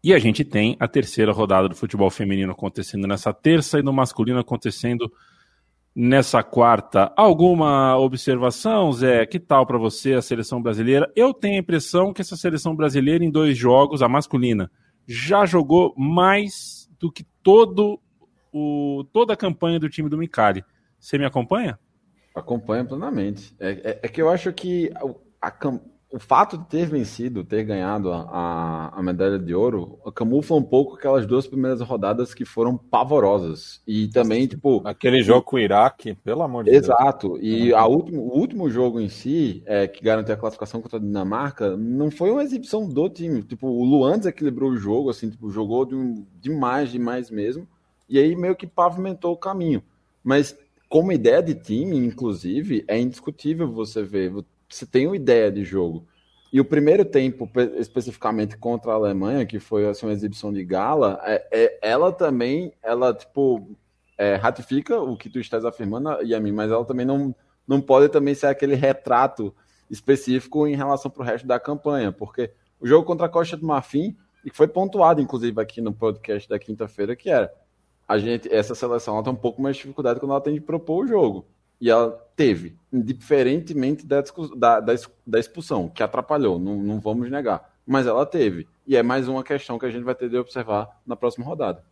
Speaker 1: E a gente tem a terceira rodada do futebol feminino acontecendo nessa terça e no masculino acontecendo nessa quarta. Alguma observação, Zé? Que tal para você a seleção brasileira? Eu tenho a impressão que essa seleção brasileira, em dois jogos, a masculina, já jogou mais do que todo o, toda a campanha do time do Micali. Você me acompanha?
Speaker 3: Acompanha plenamente. É, é, é que eu acho que a, a, o fato de ter vencido, ter ganhado a, a, medalha de ouro, camufla um pouco aquelas duas primeiras rodadas que foram pavorosas. E também, tipo.
Speaker 2: Aquele jogo com o Iraque, pelo amor de
Speaker 3: exato. Deus. Exato. E a último, o último jogo em si, é, que garantiu a classificação contra a Dinamarca, não foi uma exibição do time. Tipo, o Luan desequilibrou o jogo, assim, tipo, jogou de um, demais, demais mesmo. E aí meio que pavimentou o caminho. Mas como ideia de time, inclusive, é indiscutível você ver você tem uma ideia de jogo. E o primeiro tempo, especificamente contra a Alemanha, que foi assim, uma exibição de gala, é, é ela também, ela, tipo, é, ratifica o que tu estás afirmando, a mim, mas ela também não, não pode também ser aquele retrato específico em relação para o resto da campanha, porque o jogo contra a Costa do Marfim, e que foi pontuado, inclusive, aqui no podcast da quinta-feira, que era a gente, essa seleção ela tem um pouco mais de dificuldade quando ela tem de propor o jogo. E ela teve, diferentemente da, da, da expulsão, que atrapalhou, não, não vamos negar. Mas ela teve. E é mais uma questão que a gente vai ter de observar na próxima rodada.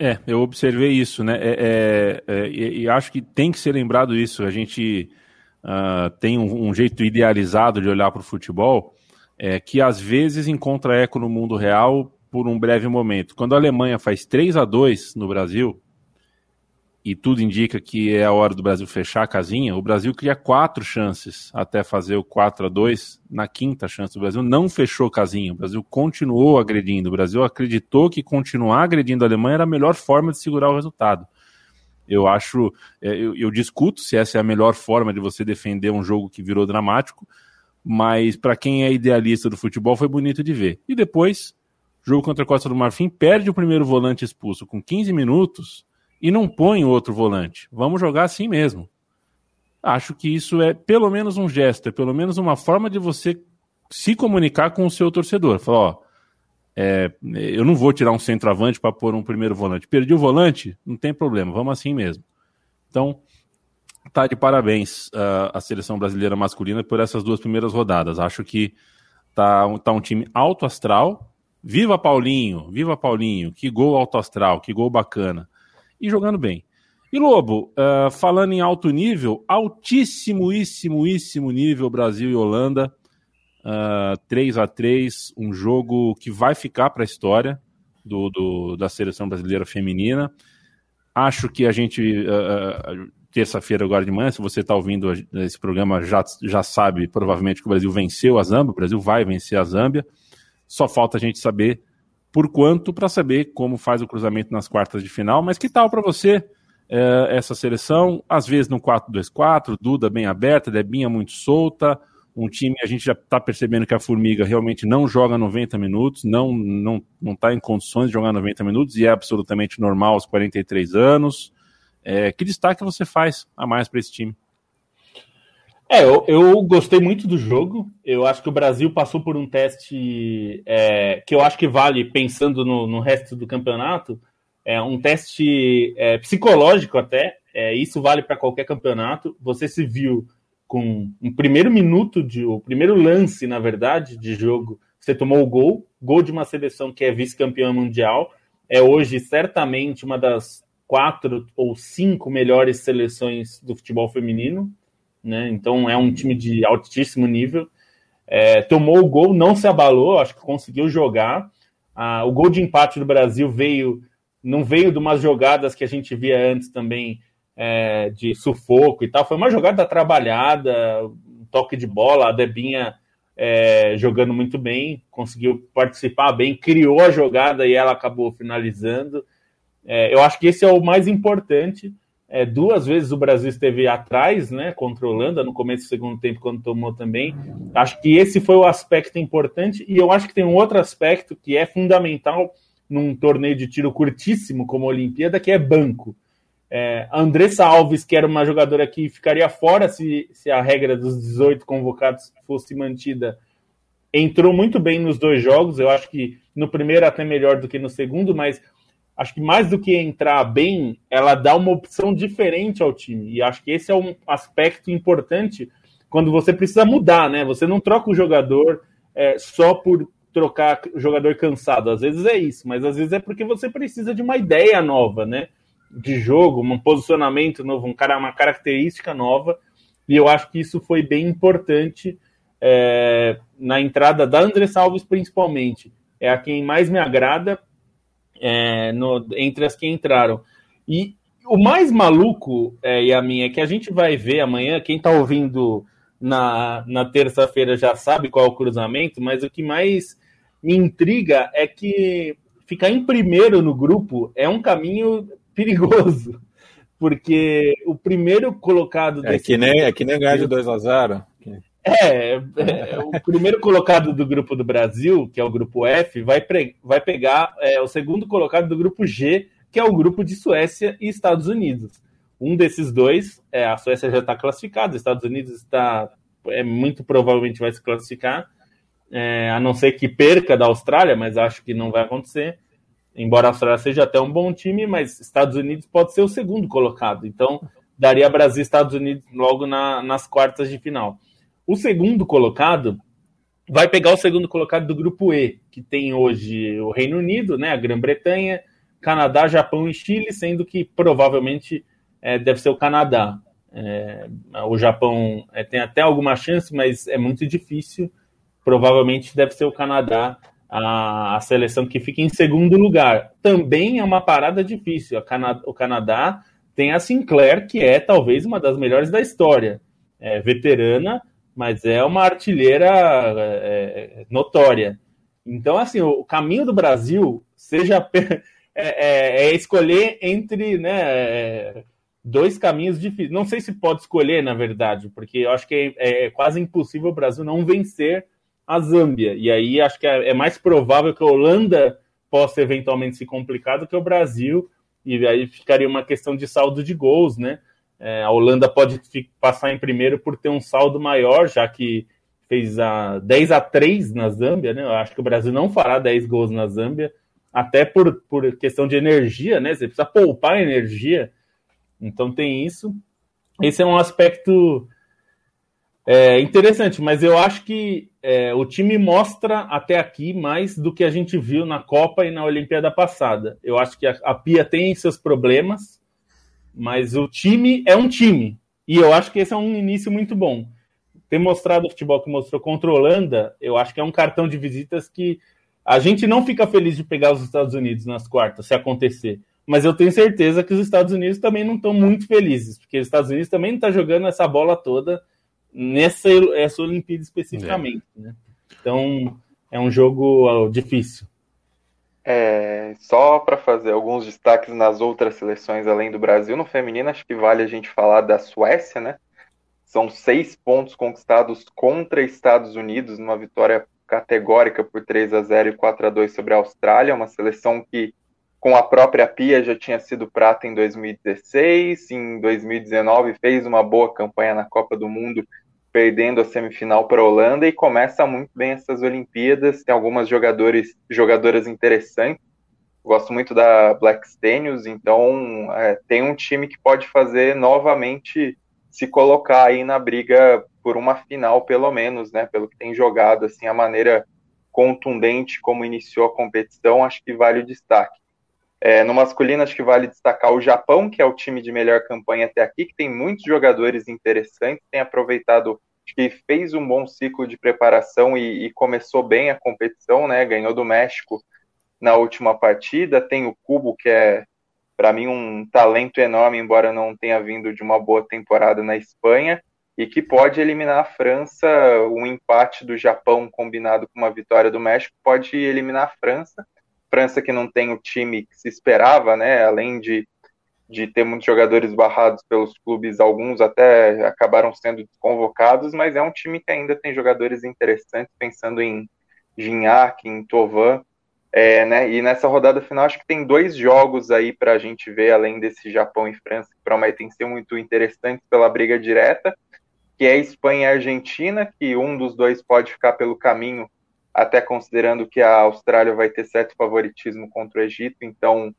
Speaker 1: É, eu observei isso, né? É, é, é, e acho que tem que ser lembrado isso. A gente uh, tem um, um, jeito idealizado de olhar para o futebol é, que às vezes encontra eco no mundo real por um breve momento. Quando a Alemanha faz 3 a 2 no Brasil, e tudo indica que é a hora do Brasil fechar a casinha, o Brasil cria quatro chances até fazer o 4 a 2 na quinta chance. O Brasil não fechou casinha, o Brasil continuou agredindo. O Brasil acreditou que continuar agredindo a Alemanha era a melhor forma de segurar o resultado. Eu acho, é, eu, eu discuto se essa é a melhor forma de você defender um jogo que virou dramático, mas para quem é idealista do futebol foi bonito de ver. E depois, jogo contra a Costa do Marfim, perde o primeiro volante expulso com 15 minutos e não põe outro volante. Vamos jogar assim mesmo. Acho que isso é pelo menos um gesto, é pelo menos uma forma de você se comunicar com o seu torcedor. Falar, ó, é, eu não vou tirar um centroavante para pôr um primeiro volante. Perdi o volante? Não tem problema, vamos assim mesmo. Então, tá de parabéns uh, a seleção brasileira masculina por essas duas primeiras rodadas. Acho que tá, tá um time alto astral. Viva Paulinho, viva Paulinho, que gol alto astral, que gol bacana e jogando bem. E Lobo, uh, falando em alto nível, altíssimo, nível Brasil e Holanda, uh, 3 a 3 um jogo que vai ficar para a história do, do, da seleção brasileira feminina. Acho que a gente, uh, terça-feira agora de manhã, se você está ouvindo esse programa, já, já sabe provavelmente que o Brasil venceu a Zâmbia, o Brasil vai vencer a Zâmbia. Só falta a gente saber por quanto para saber como faz o cruzamento nas quartas de final. Mas que tal para você é, essa seleção? Às vezes no 4-2-4, Duda bem aberta, Debinha muito solta. Um time, a gente já está percebendo que a Formiga realmente não joga 90 minutos, não está não, não tá em condições de jogar 90 minutos e é absolutamente normal aos 43 anos. É, que destaque você faz a mais para esse time?
Speaker 4: É, eu, eu, gostei muito do jogo. Eu acho que o Brasil passou por um teste é, que eu acho que vale, pensando no, no resto do campeonato, é um teste é, psicológico até. É, isso vale para qualquer campeonato. Você se viu com um primeiro minuto de, o primeiro lance, na verdade, de jogo. Você tomou o gol, gol de uma seleção que é vice-campeã mundial. É hoje certamente uma das quatro ou cinco melhores seleções do futebol feminino né? Então é um time de altíssimo nível. É, tomou o gol, não se abalou, acho que conseguiu jogar. Ah, o gol de empate do Brasil veio, não veio de umas jogadas que a gente via antes também é, de sufoco e tal. Foi uma jogada trabalhada, um toque de bola, a Debinha é, jogando muito bem, conseguiu participar bem, criou a jogada e ela acabou finalizando. É, eu acho que esse é o mais importante. É, duas vezes o Brasil esteve atrás, né, contra Holanda, no começo do segundo tempo, quando tomou também. Acho que esse foi o aspecto importante, e eu acho que tem um outro aspecto que é fundamental num torneio de tiro curtíssimo como a Olimpíada, que é banco. É, Andressa Alves, que era uma jogadora que ficaria fora se, se a regra dos 18 convocados fosse mantida, entrou muito bem nos dois jogos. Eu acho que no primeiro até melhor do que no segundo, mas acho que mais do que entrar bem, ela dá uma opção diferente ao time. E acho que esse é um aspecto importante quando você precisa mudar, né? Você não troca o jogador é, só por trocar jogador cansado. Às vezes é isso, mas às vezes é porque você precisa de uma ideia nova, né? De jogo, um posicionamento novo, um cara, uma característica nova. E eu acho que isso foi bem importante é, na entrada da André Salves, principalmente. É a quem mais me agrada é, no, entre as que entraram. E o mais maluco, é, a minha, é que a gente vai ver amanhã, quem está ouvindo na, na terça-feira já sabe qual é o cruzamento, mas o que mais me intriga é que ficar em primeiro no grupo é um caminho perigoso. Porque o primeiro colocado.
Speaker 2: É que nem, é que nem ganhar de 2 a 0
Speaker 4: é, é, o primeiro colocado do grupo do Brasil, que é o grupo F, vai, pre, vai pegar é, o segundo colocado do grupo G, que é o grupo de Suécia e Estados Unidos. Um desses dois, é, a Suécia já está classificada, os Estados Unidos está, é, muito provavelmente vai se classificar, é, a não ser que perca da Austrália, mas acho que não vai acontecer. Embora a Austrália seja até um bom time, mas Estados Unidos pode ser o segundo colocado. Então, daria Brasil e Estados Unidos logo na, nas quartas de final. O segundo colocado vai pegar o segundo colocado do grupo E, que tem hoje o Reino Unido, né, a Grã-Bretanha, Canadá, Japão e Chile, sendo que provavelmente é, deve ser o Canadá. É, o Japão é, tem até alguma chance, mas é muito difícil. Provavelmente deve ser o Canadá a, a, seleção que fica em segundo lugar. Também é uma parada difícil. Cana o Canadá tem a Sinclair, que é talvez uma das melhores da história. É veterana, mas é uma artilheira é, é, notória. Então, assim, o caminho do Brasil seja é, é, é escolher entre né, dois caminhos difíceis. Não sei se pode escolher, na verdade, porque eu acho que é, é quase impossível o Brasil não vencer a Zâmbia. E aí acho que é, é mais provável que a Holanda possa eventualmente se complicar do que o Brasil. E aí ficaria uma questão de saldo de gols, né? É, a Holanda pode passar em primeiro por ter um saldo maior, já que fez a 10 a 3 na Zâmbia, né? Eu acho que o Brasil não fará 10 gols na Zâmbia, até por, por questão de energia, né? Você precisa poupar energia. Então tem isso. Esse é um aspecto é, interessante, mas eu acho que é, o time mostra até aqui mais do que a gente viu na Copa e na Olimpíada passada. Eu acho que a, a Pia tem seus problemas, mas o time é um time. E eu acho que esse é um início muito bom. Ter mostrado o futebol que mostrou contra a Holanda, eu acho que é um cartão de visitas que a gente não fica feliz de pegar os Estados Unidos nas quartas, se acontecer. Mas eu tenho certeza que os Estados Unidos também não estão muito felizes, porque os Estados Unidos também não estão tá jogando essa bola toda nessa essa Olimpíada especificamente. É. Né? Então é um jogo difícil.
Speaker 5: É, só para fazer alguns destaques nas outras seleções além do Brasil, no feminino acho que vale a gente falar da Suécia, né? São seis pontos conquistados contra Estados Unidos, numa vitória categórica por 3 a 0 e 4 a 2 sobre a Austrália, uma seleção que com a própria Pia já tinha sido prata em 2016, em 2019 fez uma boa campanha na Copa do Mundo, perdendo a semifinal para a Holanda e começa muito bem essas Olimpíadas, tem algumas jogadores, jogadoras interessantes, gosto muito da Black Stenius, então é, tem um time que pode fazer novamente se colocar aí na briga por uma final, pelo menos, né? Pelo que tem jogado, assim, a maneira contundente como iniciou a competição, acho que vale o destaque. É, no masculino, acho que vale destacar o Japão, que é o time de melhor campanha até aqui, que tem muitos jogadores interessantes, tem aproveitado, acho que fez um bom ciclo de preparação e, e começou bem a competição, né? Ganhou do México na última partida. Tem o Cubo, que é, para mim, um talento enorme, embora não tenha vindo de uma boa temporada na Espanha, e que pode eliminar a França. Um empate do Japão combinado com uma vitória do México pode eliminar a França França que não tem o time que se esperava, né? Além de, de ter muitos jogadores barrados pelos clubes, alguns até acabaram sendo convocados, mas é um time que ainda tem jogadores interessantes, pensando em Gignac, em Tovan. É, né, e nessa rodada final, acho que tem dois jogos aí para a gente ver, além desse Japão e França, que prometem ser muito interessantes pela briga direta, que é Espanha e Argentina, que um dos dois pode ficar pelo caminho até considerando que a Austrália vai ter certo favoritismo contra o Egito, então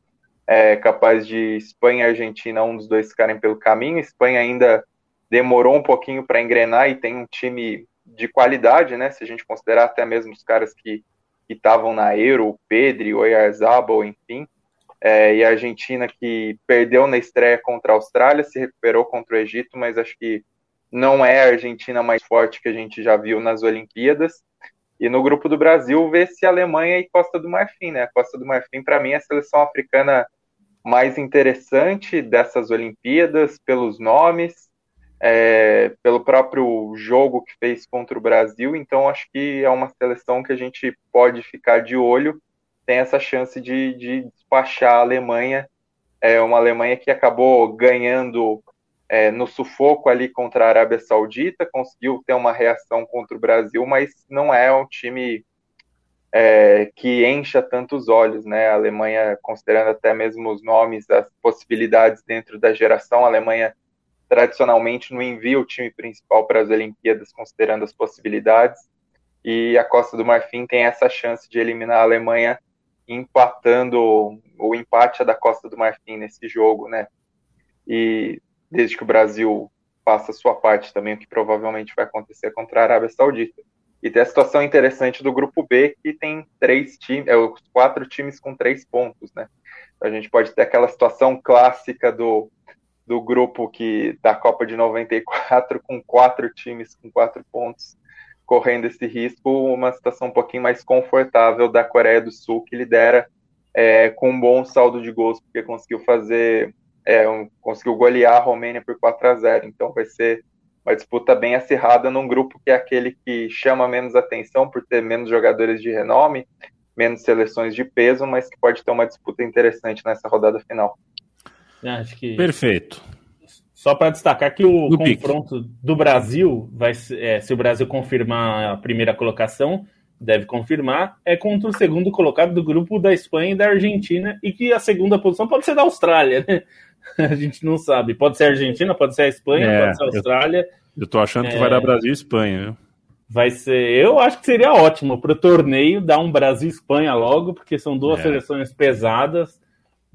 Speaker 5: é capaz de Espanha e Argentina, um dos dois ficarem pelo caminho. Espanha ainda demorou um pouquinho para engrenar e tem um time de qualidade, né? Se a gente considerar até mesmo os caras que estavam na Euro, o Pedri, o Oyarzabal, enfim. É, e a Argentina que perdeu na estreia contra a Austrália, se recuperou contra o Egito, mas acho que não é a Argentina mais forte que a gente já viu nas Olimpíadas. E no grupo do Brasil, vê-se Alemanha e Costa do Marfim, né? Costa do Marfim, para mim, é a seleção africana mais interessante dessas Olimpíadas, pelos nomes, é, pelo próprio jogo que fez contra o Brasil. Então, acho que é uma seleção que a gente pode ficar de olho. Tem essa chance de, de despachar a Alemanha. É uma Alemanha que acabou ganhando é, no sufoco ali contra a Arábia Saudita, conseguiu ter uma reação contra o Brasil, mas não é um time é, que encha tantos olhos, né? A Alemanha, considerando até mesmo os nomes, as possibilidades dentro da geração, a Alemanha tradicionalmente não envia o time principal para as Olimpíadas, considerando as possibilidades, e a Costa do Marfim tem essa chance de eliminar a Alemanha empatando o empate da Costa do Marfim nesse jogo, né? E desde que o Brasil faça a sua parte também, o que provavelmente vai acontecer contra a Arábia Saudita. E tem a situação interessante do grupo B, que tem três times, é, os quatro times com três pontos, né? A gente pode ter aquela situação clássica do, do grupo que da Copa de 94, com quatro times com quatro pontos, correndo esse risco, uma situação um pouquinho mais confortável da Coreia do Sul, que lidera é, com um bom saldo de gols, porque conseguiu fazer, é, um, conseguiu golear a Romênia por 4 a 0 Então vai ser uma disputa bem acirrada num grupo que é aquele que chama menos atenção por ter menos jogadores de renome, menos seleções de peso, mas que pode ter uma disputa interessante nessa rodada final.
Speaker 4: Acho que...
Speaker 1: Perfeito.
Speaker 4: Só para destacar que o confronto pique. do Brasil, vai ser, é, se o Brasil confirmar a primeira colocação, deve confirmar, é contra o segundo colocado do grupo da Espanha e da Argentina, e que a segunda posição pode ser da Austrália, né? A gente não sabe. Pode ser a Argentina, pode ser a Espanha, é, pode ser a Austrália.
Speaker 1: Eu, eu tô achando que vai dar Brasil e Espanha, viu?
Speaker 4: Vai ser. Eu acho que seria ótimo para o torneio dar um Brasil Espanha logo, porque são duas é. seleções pesadas.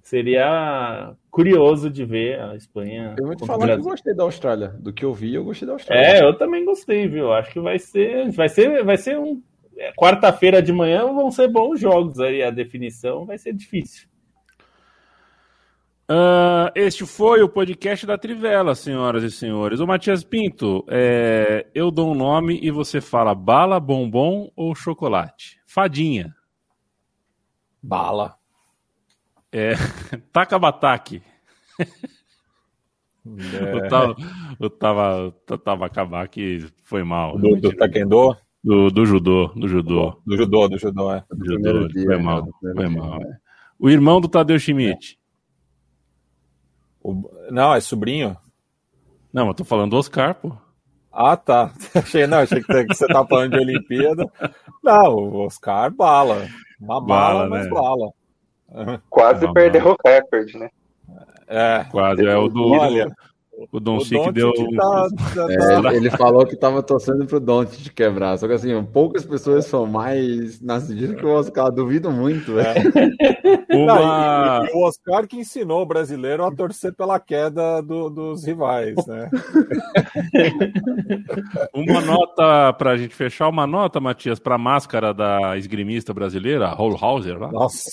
Speaker 4: Seria curioso de ver a Espanha.
Speaker 3: Eu vou te falar que eu gostei da Austrália. Do que eu vi, eu gostei da Austrália.
Speaker 4: É, eu também gostei, viu? Acho que vai ser. Vai ser, vai ser um. É, quarta-feira de manhã vão ser bons jogos aí. A definição vai ser difícil.
Speaker 1: Uh, este foi o podcast da Trivela, senhoras e senhores. O Matias Pinto, é, eu dou um nome e você fala bala, bombom ou chocolate? Fadinha.
Speaker 2: Bala.
Speaker 1: É, taca bataque. É. Eu tava, tava, acabar que foi mal.
Speaker 2: Do, do taekwondo?
Speaker 1: Do, do judô, do judô.
Speaker 2: Do judô, do judô, é.
Speaker 1: Do judô, dia, foi mal, né? foi mal. É. O irmão do Tadeu Schmidt.
Speaker 2: O... Não, é sobrinho.
Speaker 1: Não, mas tô falando do Oscar, pô.
Speaker 2: Ah, tá. Achei, não, achei que você tá falando de Olimpíada. Não, o Oscar bala. Uma bala, bala mas né? bala.
Speaker 5: Quase perdeu o recorde, né?
Speaker 1: É, quase. É o do. Olha, o Don Chique deu. Tá,
Speaker 3: tá... É, ele falou que tava torcendo pro Don de quebrar. Só que assim, poucas pessoas são mais nascidas que o Oscar. Duvido muito, velho.
Speaker 2: É. Uma... e, e, o Oscar que ensinou o brasileiro a torcer pela queda do, dos rivais, né?
Speaker 1: uma nota pra gente fechar, uma nota, Matias, pra máscara da esgrimista brasileira, Holhauser. Lá.
Speaker 2: Nossa,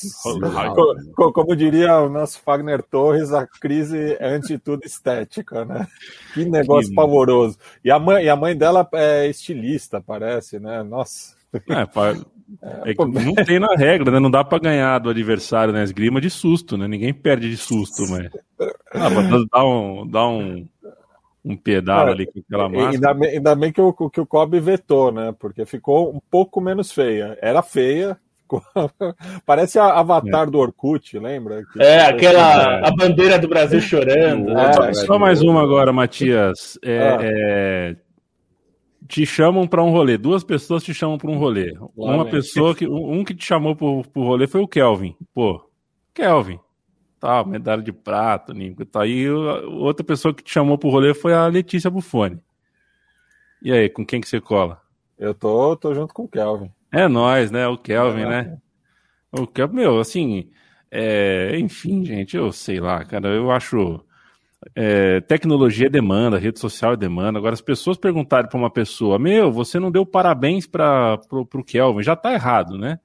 Speaker 2: como, como diria o nosso Fagner Torres, a crise é ante tudo estética né? Que negócio que... pavoroso. E a, mãe, e a mãe dela é estilista, parece, né? Nossa.
Speaker 1: É, é que não tem na regra, né? Não dá para ganhar do adversário na né? esgrima de susto, né? Ninguém perde de susto, mas. Ah, dá um, dá um, um pedal é, ali com aquela máscara.
Speaker 2: Ainda bem, ainda bem que, o, que o Kobe vetou, né? Porque ficou um pouco menos feia. Era feia, Parece a Avatar é. do Orkut, lembra?
Speaker 4: Que é, aquela a bandeira do Brasil chorando.
Speaker 1: É, só mais uma agora, Matias. É, ah. é, te chamam para um rolê, duas pessoas te chamam para um rolê. Lá uma pessoa que um que te chamou para o rolê foi o Kelvin. Pô, Kelvin. Tá, medalha de prata, Nico, tá aí. Outra pessoa que te chamou para o rolê foi a Letícia Buffoni. E aí, com quem que você cola?
Speaker 2: Eu tô, tô junto com o Kelvin.
Speaker 1: É nós, né? O Kelvin, é, né? O Kelvin, meu, assim, é, enfim, gente, eu sei lá, cara, eu acho. É, tecnologia é demanda, rede social é demanda. Agora, as pessoas perguntarem para uma pessoa: Meu, você não deu parabéns para o Kelvin, já tá errado, né?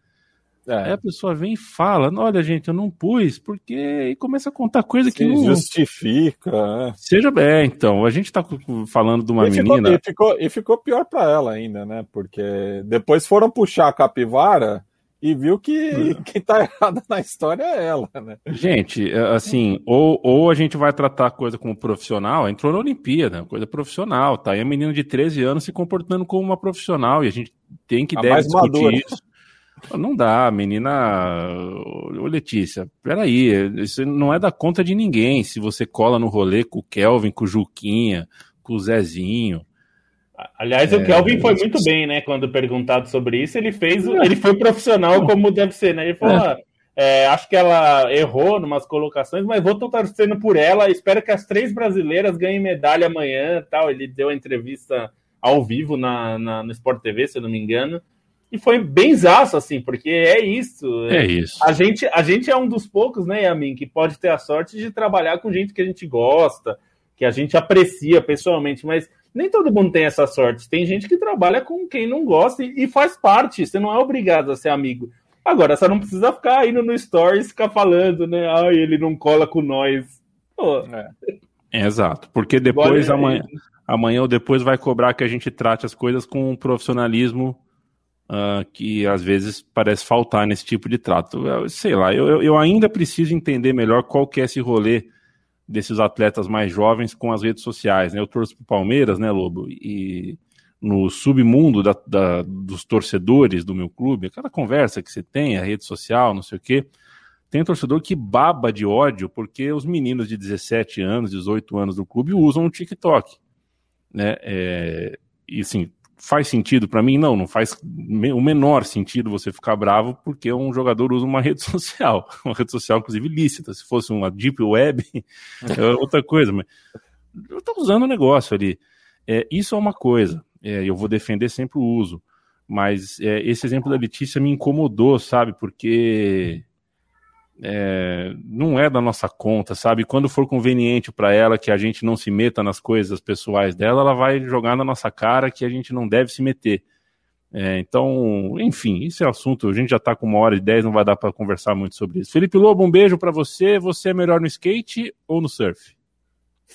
Speaker 1: É. Aí a pessoa vem e fala: Olha, gente, eu não pus, porque. E começa a contar coisa Se que não.
Speaker 2: Justifica. É.
Speaker 1: Seja bem, então. A gente tá falando de uma
Speaker 2: e
Speaker 1: menina.
Speaker 2: Ficou, e, ficou, e ficou pior para ela ainda, né? Porque depois foram puxar a capivara e viu que hum. quem tá errado na história é ela, né?
Speaker 1: Gente, é, assim, ou, ou a gente vai tratar a coisa como profissional, entrou na Olimpíada, coisa profissional, tá? E a menina de 13 anos se comportando como uma profissional, e a gente tem que deve discutir madura. isso. Não dá, menina. Ô Letícia, peraí, isso não é da conta de ninguém. Se você cola no rolê com o Kelvin, com o Juquinha, com o Zezinho.
Speaker 4: Aliás, é, o Kelvin foi muito bem, né? Quando perguntado sobre isso, ele fez, ele foi profissional como deve ser, né? Ele falou: é. É, acho que ela errou em umas colocações, mas vou estar torcendo por ela. Espero que as três brasileiras ganhem medalha amanhã. Tal. Ele deu a entrevista ao vivo na, na, no Sport TV, se eu não me engano e foi bem zaço, assim, porque é isso.
Speaker 1: É isso.
Speaker 4: A gente, a gente é um dos poucos, né, Yamin, que pode ter a sorte de trabalhar com gente que a gente gosta, que a gente aprecia pessoalmente, mas nem todo mundo tem essa sorte. Tem gente que trabalha com quem não gosta e, e faz parte. Você não é obrigado a ser amigo. Agora, você não precisa ficar indo no Stories ficar falando, né? Ai, ele não cola com nós. Pô. É.
Speaker 1: exato, porque depois amanhã, amanhã ou depois vai cobrar que a gente trate as coisas com um profissionalismo uh, que às vezes parece faltar nesse tipo de trato. Eu, sei lá, eu, eu ainda preciso entender melhor qual que é esse rolê desses atletas mais jovens com as redes sociais. Né? Eu torço para o Palmeiras, né, Lobo? E no submundo da, da, dos torcedores do meu clube, aquela conversa que você tem, a rede social, não sei o quê, tem um torcedor que baba de ódio porque os meninos de 17 anos, 18 anos do clube usam o TikTok. Né? É, e assim, faz sentido para mim? Não, não faz o menor sentido você ficar bravo porque um jogador usa uma rede social, uma rede social inclusive lícita. Se fosse uma deep web, é outra coisa, mas eu estou usando o negócio ali. É, isso é uma coisa, é, eu vou defender sempre o uso, mas é, esse exemplo da Letícia me incomodou, sabe, porque é, não é da nossa conta, sabe? Quando for conveniente para ela que a gente não se meta nas coisas pessoais dela, ela vai jogar na nossa cara que a gente não deve se meter. É, então, enfim, esse é assunto. A gente já está com uma hora e dez, não vai dar para conversar muito sobre isso. Felipe Lobo, um beijo para você. Você é melhor no skate ou no surf?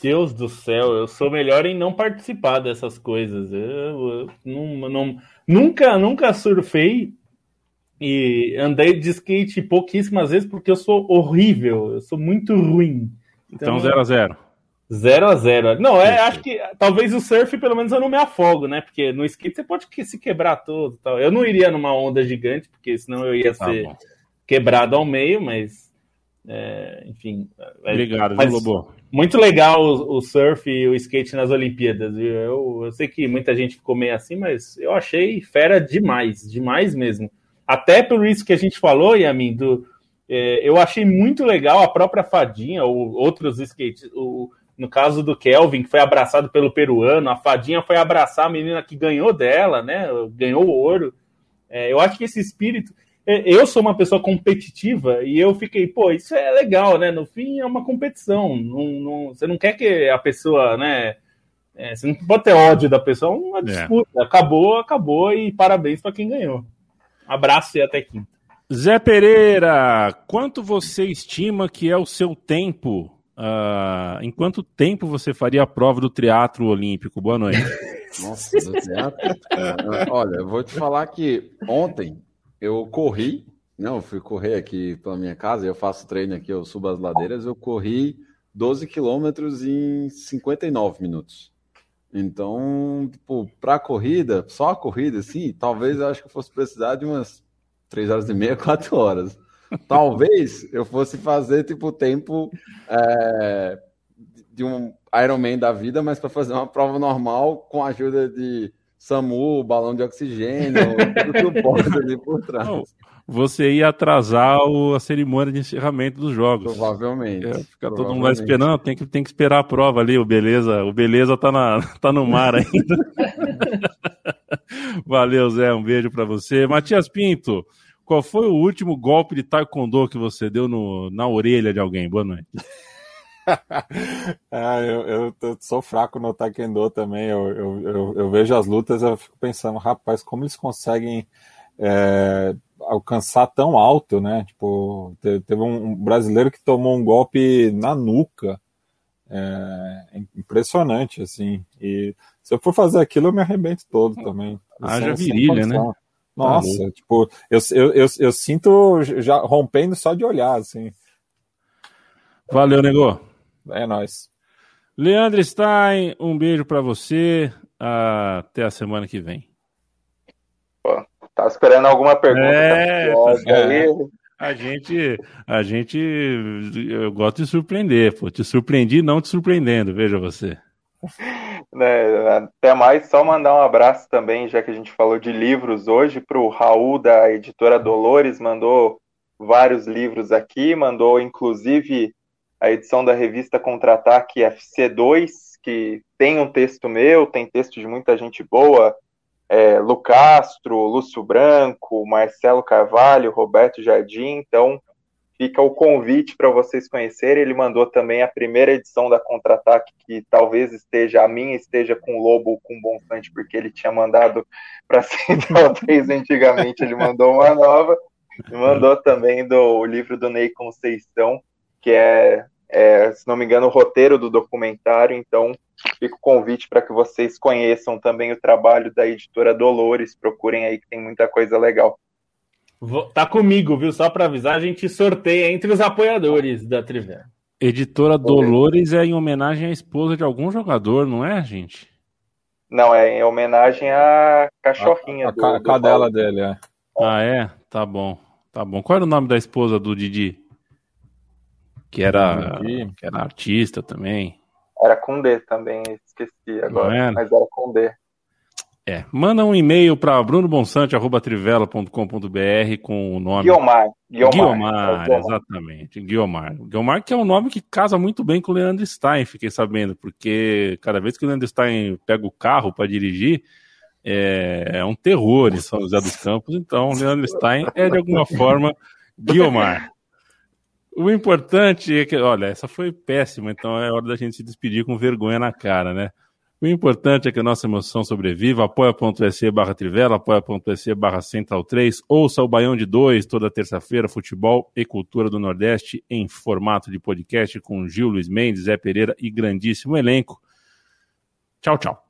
Speaker 4: Deus do céu, eu sou melhor em não participar dessas coisas. Eu, eu não, não, nunca, nunca surfei e andei de skate pouquíssimas vezes porque eu sou horrível, eu sou muito ruim.
Speaker 1: Então 0 então, a 0
Speaker 4: 0 a 0 Não, é, acho que talvez o surf, pelo menos, eu não me afogo, né? Porque no skate você pode se quebrar todo. Tal. Eu não iria numa onda gigante, porque senão eu ia tá ser bom. quebrado ao meio, mas. É, enfim.
Speaker 1: É, Obrigado, mas, viu, Lobo?
Speaker 4: Muito legal o, o, surf e o skate nas Olimpíadas. Eu, eu sei que muita gente ficou meio assim, mas eu achei fera demais, demais mesmo. Até por isso que a gente falou, Yamin, do, é, eu achei muito legal a própria Fadinha, ou outros skates, o, no caso do Kelvin, que foi abraçado pelo peruano, a Fadinha foi abraçar a menina que ganhou dela, né? Ganhou o ouro. É, eu acho que esse espírito. É, eu sou uma pessoa competitiva e eu fiquei, pô, isso é legal, né? No fim é uma competição. Não, não, você não quer que a pessoa, né? É, você não pode ter ódio da pessoa, é uma é. disputa. Acabou, acabou e parabéns para quem ganhou. Abraço e até quinta.
Speaker 1: Zé Pereira, quanto você estima que é o seu tempo? Uh, em quanto tempo você faria a prova do triatlo olímpico? Boa noite.
Speaker 3: Nossa, do teatro? É, olha, eu vou te falar que ontem eu corri, não, eu fui correr aqui pela minha casa, eu faço treino aqui, eu subo as ladeiras, eu corri 12 quilômetros em 59 minutos. Então, tipo, para a corrida, só a corrida, assim, talvez eu acho que eu fosse precisar de umas 3 horas e meia, 4 horas. Talvez eu fosse fazer, tipo, tempo é, de um Ironman da vida, mas para fazer uma prova normal com a ajuda de SAMU, balão de oxigênio, tudo que eu posso ali por trás
Speaker 1: você ia atrasar o, a cerimônia de encerramento dos jogos.
Speaker 3: Provavelmente. É,
Speaker 1: fica todo mundo lá esperando, tem que, tem que esperar a prova ali, o beleza, o beleza tá, na, tá no mar ainda. Valeu, Zé, um beijo para você. Matias Pinto, qual foi o último golpe de taekwondo que você deu no, na orelha de alguém? Boa noite.
Speaker 2: ah, eu, eu, eu, sou fraco no taekwondo também. Eu, eu, eu, eu vejo as lutas, eu fico pensando, rapaz, como eles conseguem é, alcançar tão alto, né? Tipo, teve um brasileiro que tomou um golpe na nuca. É, impressionante, assim. E se eu for fazer aquilo, eu me arrebento todo também.
Speaker 1: Haja virilha, né?
Speaker 2: Nossa, tá tipo, eu, eu, eu, eu, sinto já rompendo só de olhar, assim.
Speaker 1: Valeu, nego.
Speaker 2: É nóis.
Speaker 1: Leandro Stein, um beijo para você. Até a semana que vem.
Speaker 5: Tá esperando alguma pergunta
Speaker 1: é, tá? A gente, a gente, eu gosto de surpreender, pô. Te surpreendi não te surpreendendo, veja você.
Speaker 5: É, até mais, só mandar um abraço também, já que a gente falou de livros hoje, para o Raul da editora Dolores, mandou vários livros aqui, mandou inclusive a edição da revista Contra-Ataque FC2, que tem um texto meu, tem texto de muita gente boa, é, Lu Castro, Lúcio Branco, Marcelo Carvalho, Roberto Jardim. Então, fica o convite para vocês conhecerem. Ele mandou também a primeira edição da Contra-Ataque, que talvez esteja, a minha esteja com Lobo com Bonsante, porque ele tinha mandado para Central 3 antigamente, ele mandou uma nova. Mandou também do o livro do Ney Conceição, que é é, se não me engano, o roteiro do documentário. Então, fica o convite para que vocês conheçam também o trabalho da editora Dolores. Procurem aí que tem muita coisa legal.
Speaker 4: Tá comigo, viu? Só para avisar, a gente sorteia entre os apoiadores da Trivela.
Speaker 1: Editora Dolores é em homenagem à esposa de algum jogador, não é, gente?
Speaker 5: Não, é em homenagem à cachorrinha.
Speaker 2: A, a, a cadela dele, é.
Speaker 1: Ah, é? Tá bom. Tá bom. Qual era o nome da esposa do Didi? Que era, que era artista também.
Speaker 5: Era com D também, esqueci agora. Era? Mas era com D.
Speaker 1: É, manda um e-mail para brunobonsante.trivela.com.br com o nome.
Speaker 5: Guiomar.
Speaker 1: Guiomar, Guiomar, Guiomar, exatamente. Guiomar. Guiomar, que é um nome que casa muito bem com o Leandro Stein, fiquei sabendo, porque cada vez que o Leandro Stein pega o carro para dirigir, é, é, um terror em São José dos Campos, então o Leandro Stein é de alguma forma Guiomar. O importante é que, olha, essa foi péssima, então é hora da gente se despedir com vergonha na cara, né? O importante é que a nossa emoção sobreviva. Apoia.se barra Trivela, apoia.se barra Central 3. Ouça o Baião de 2 toda terça-feira, futebol e cultura do Nordeste em formato de podcast com Gil Luiz Mendes, Zé Pereira e grandíssimo elenco. Tchau, tchau.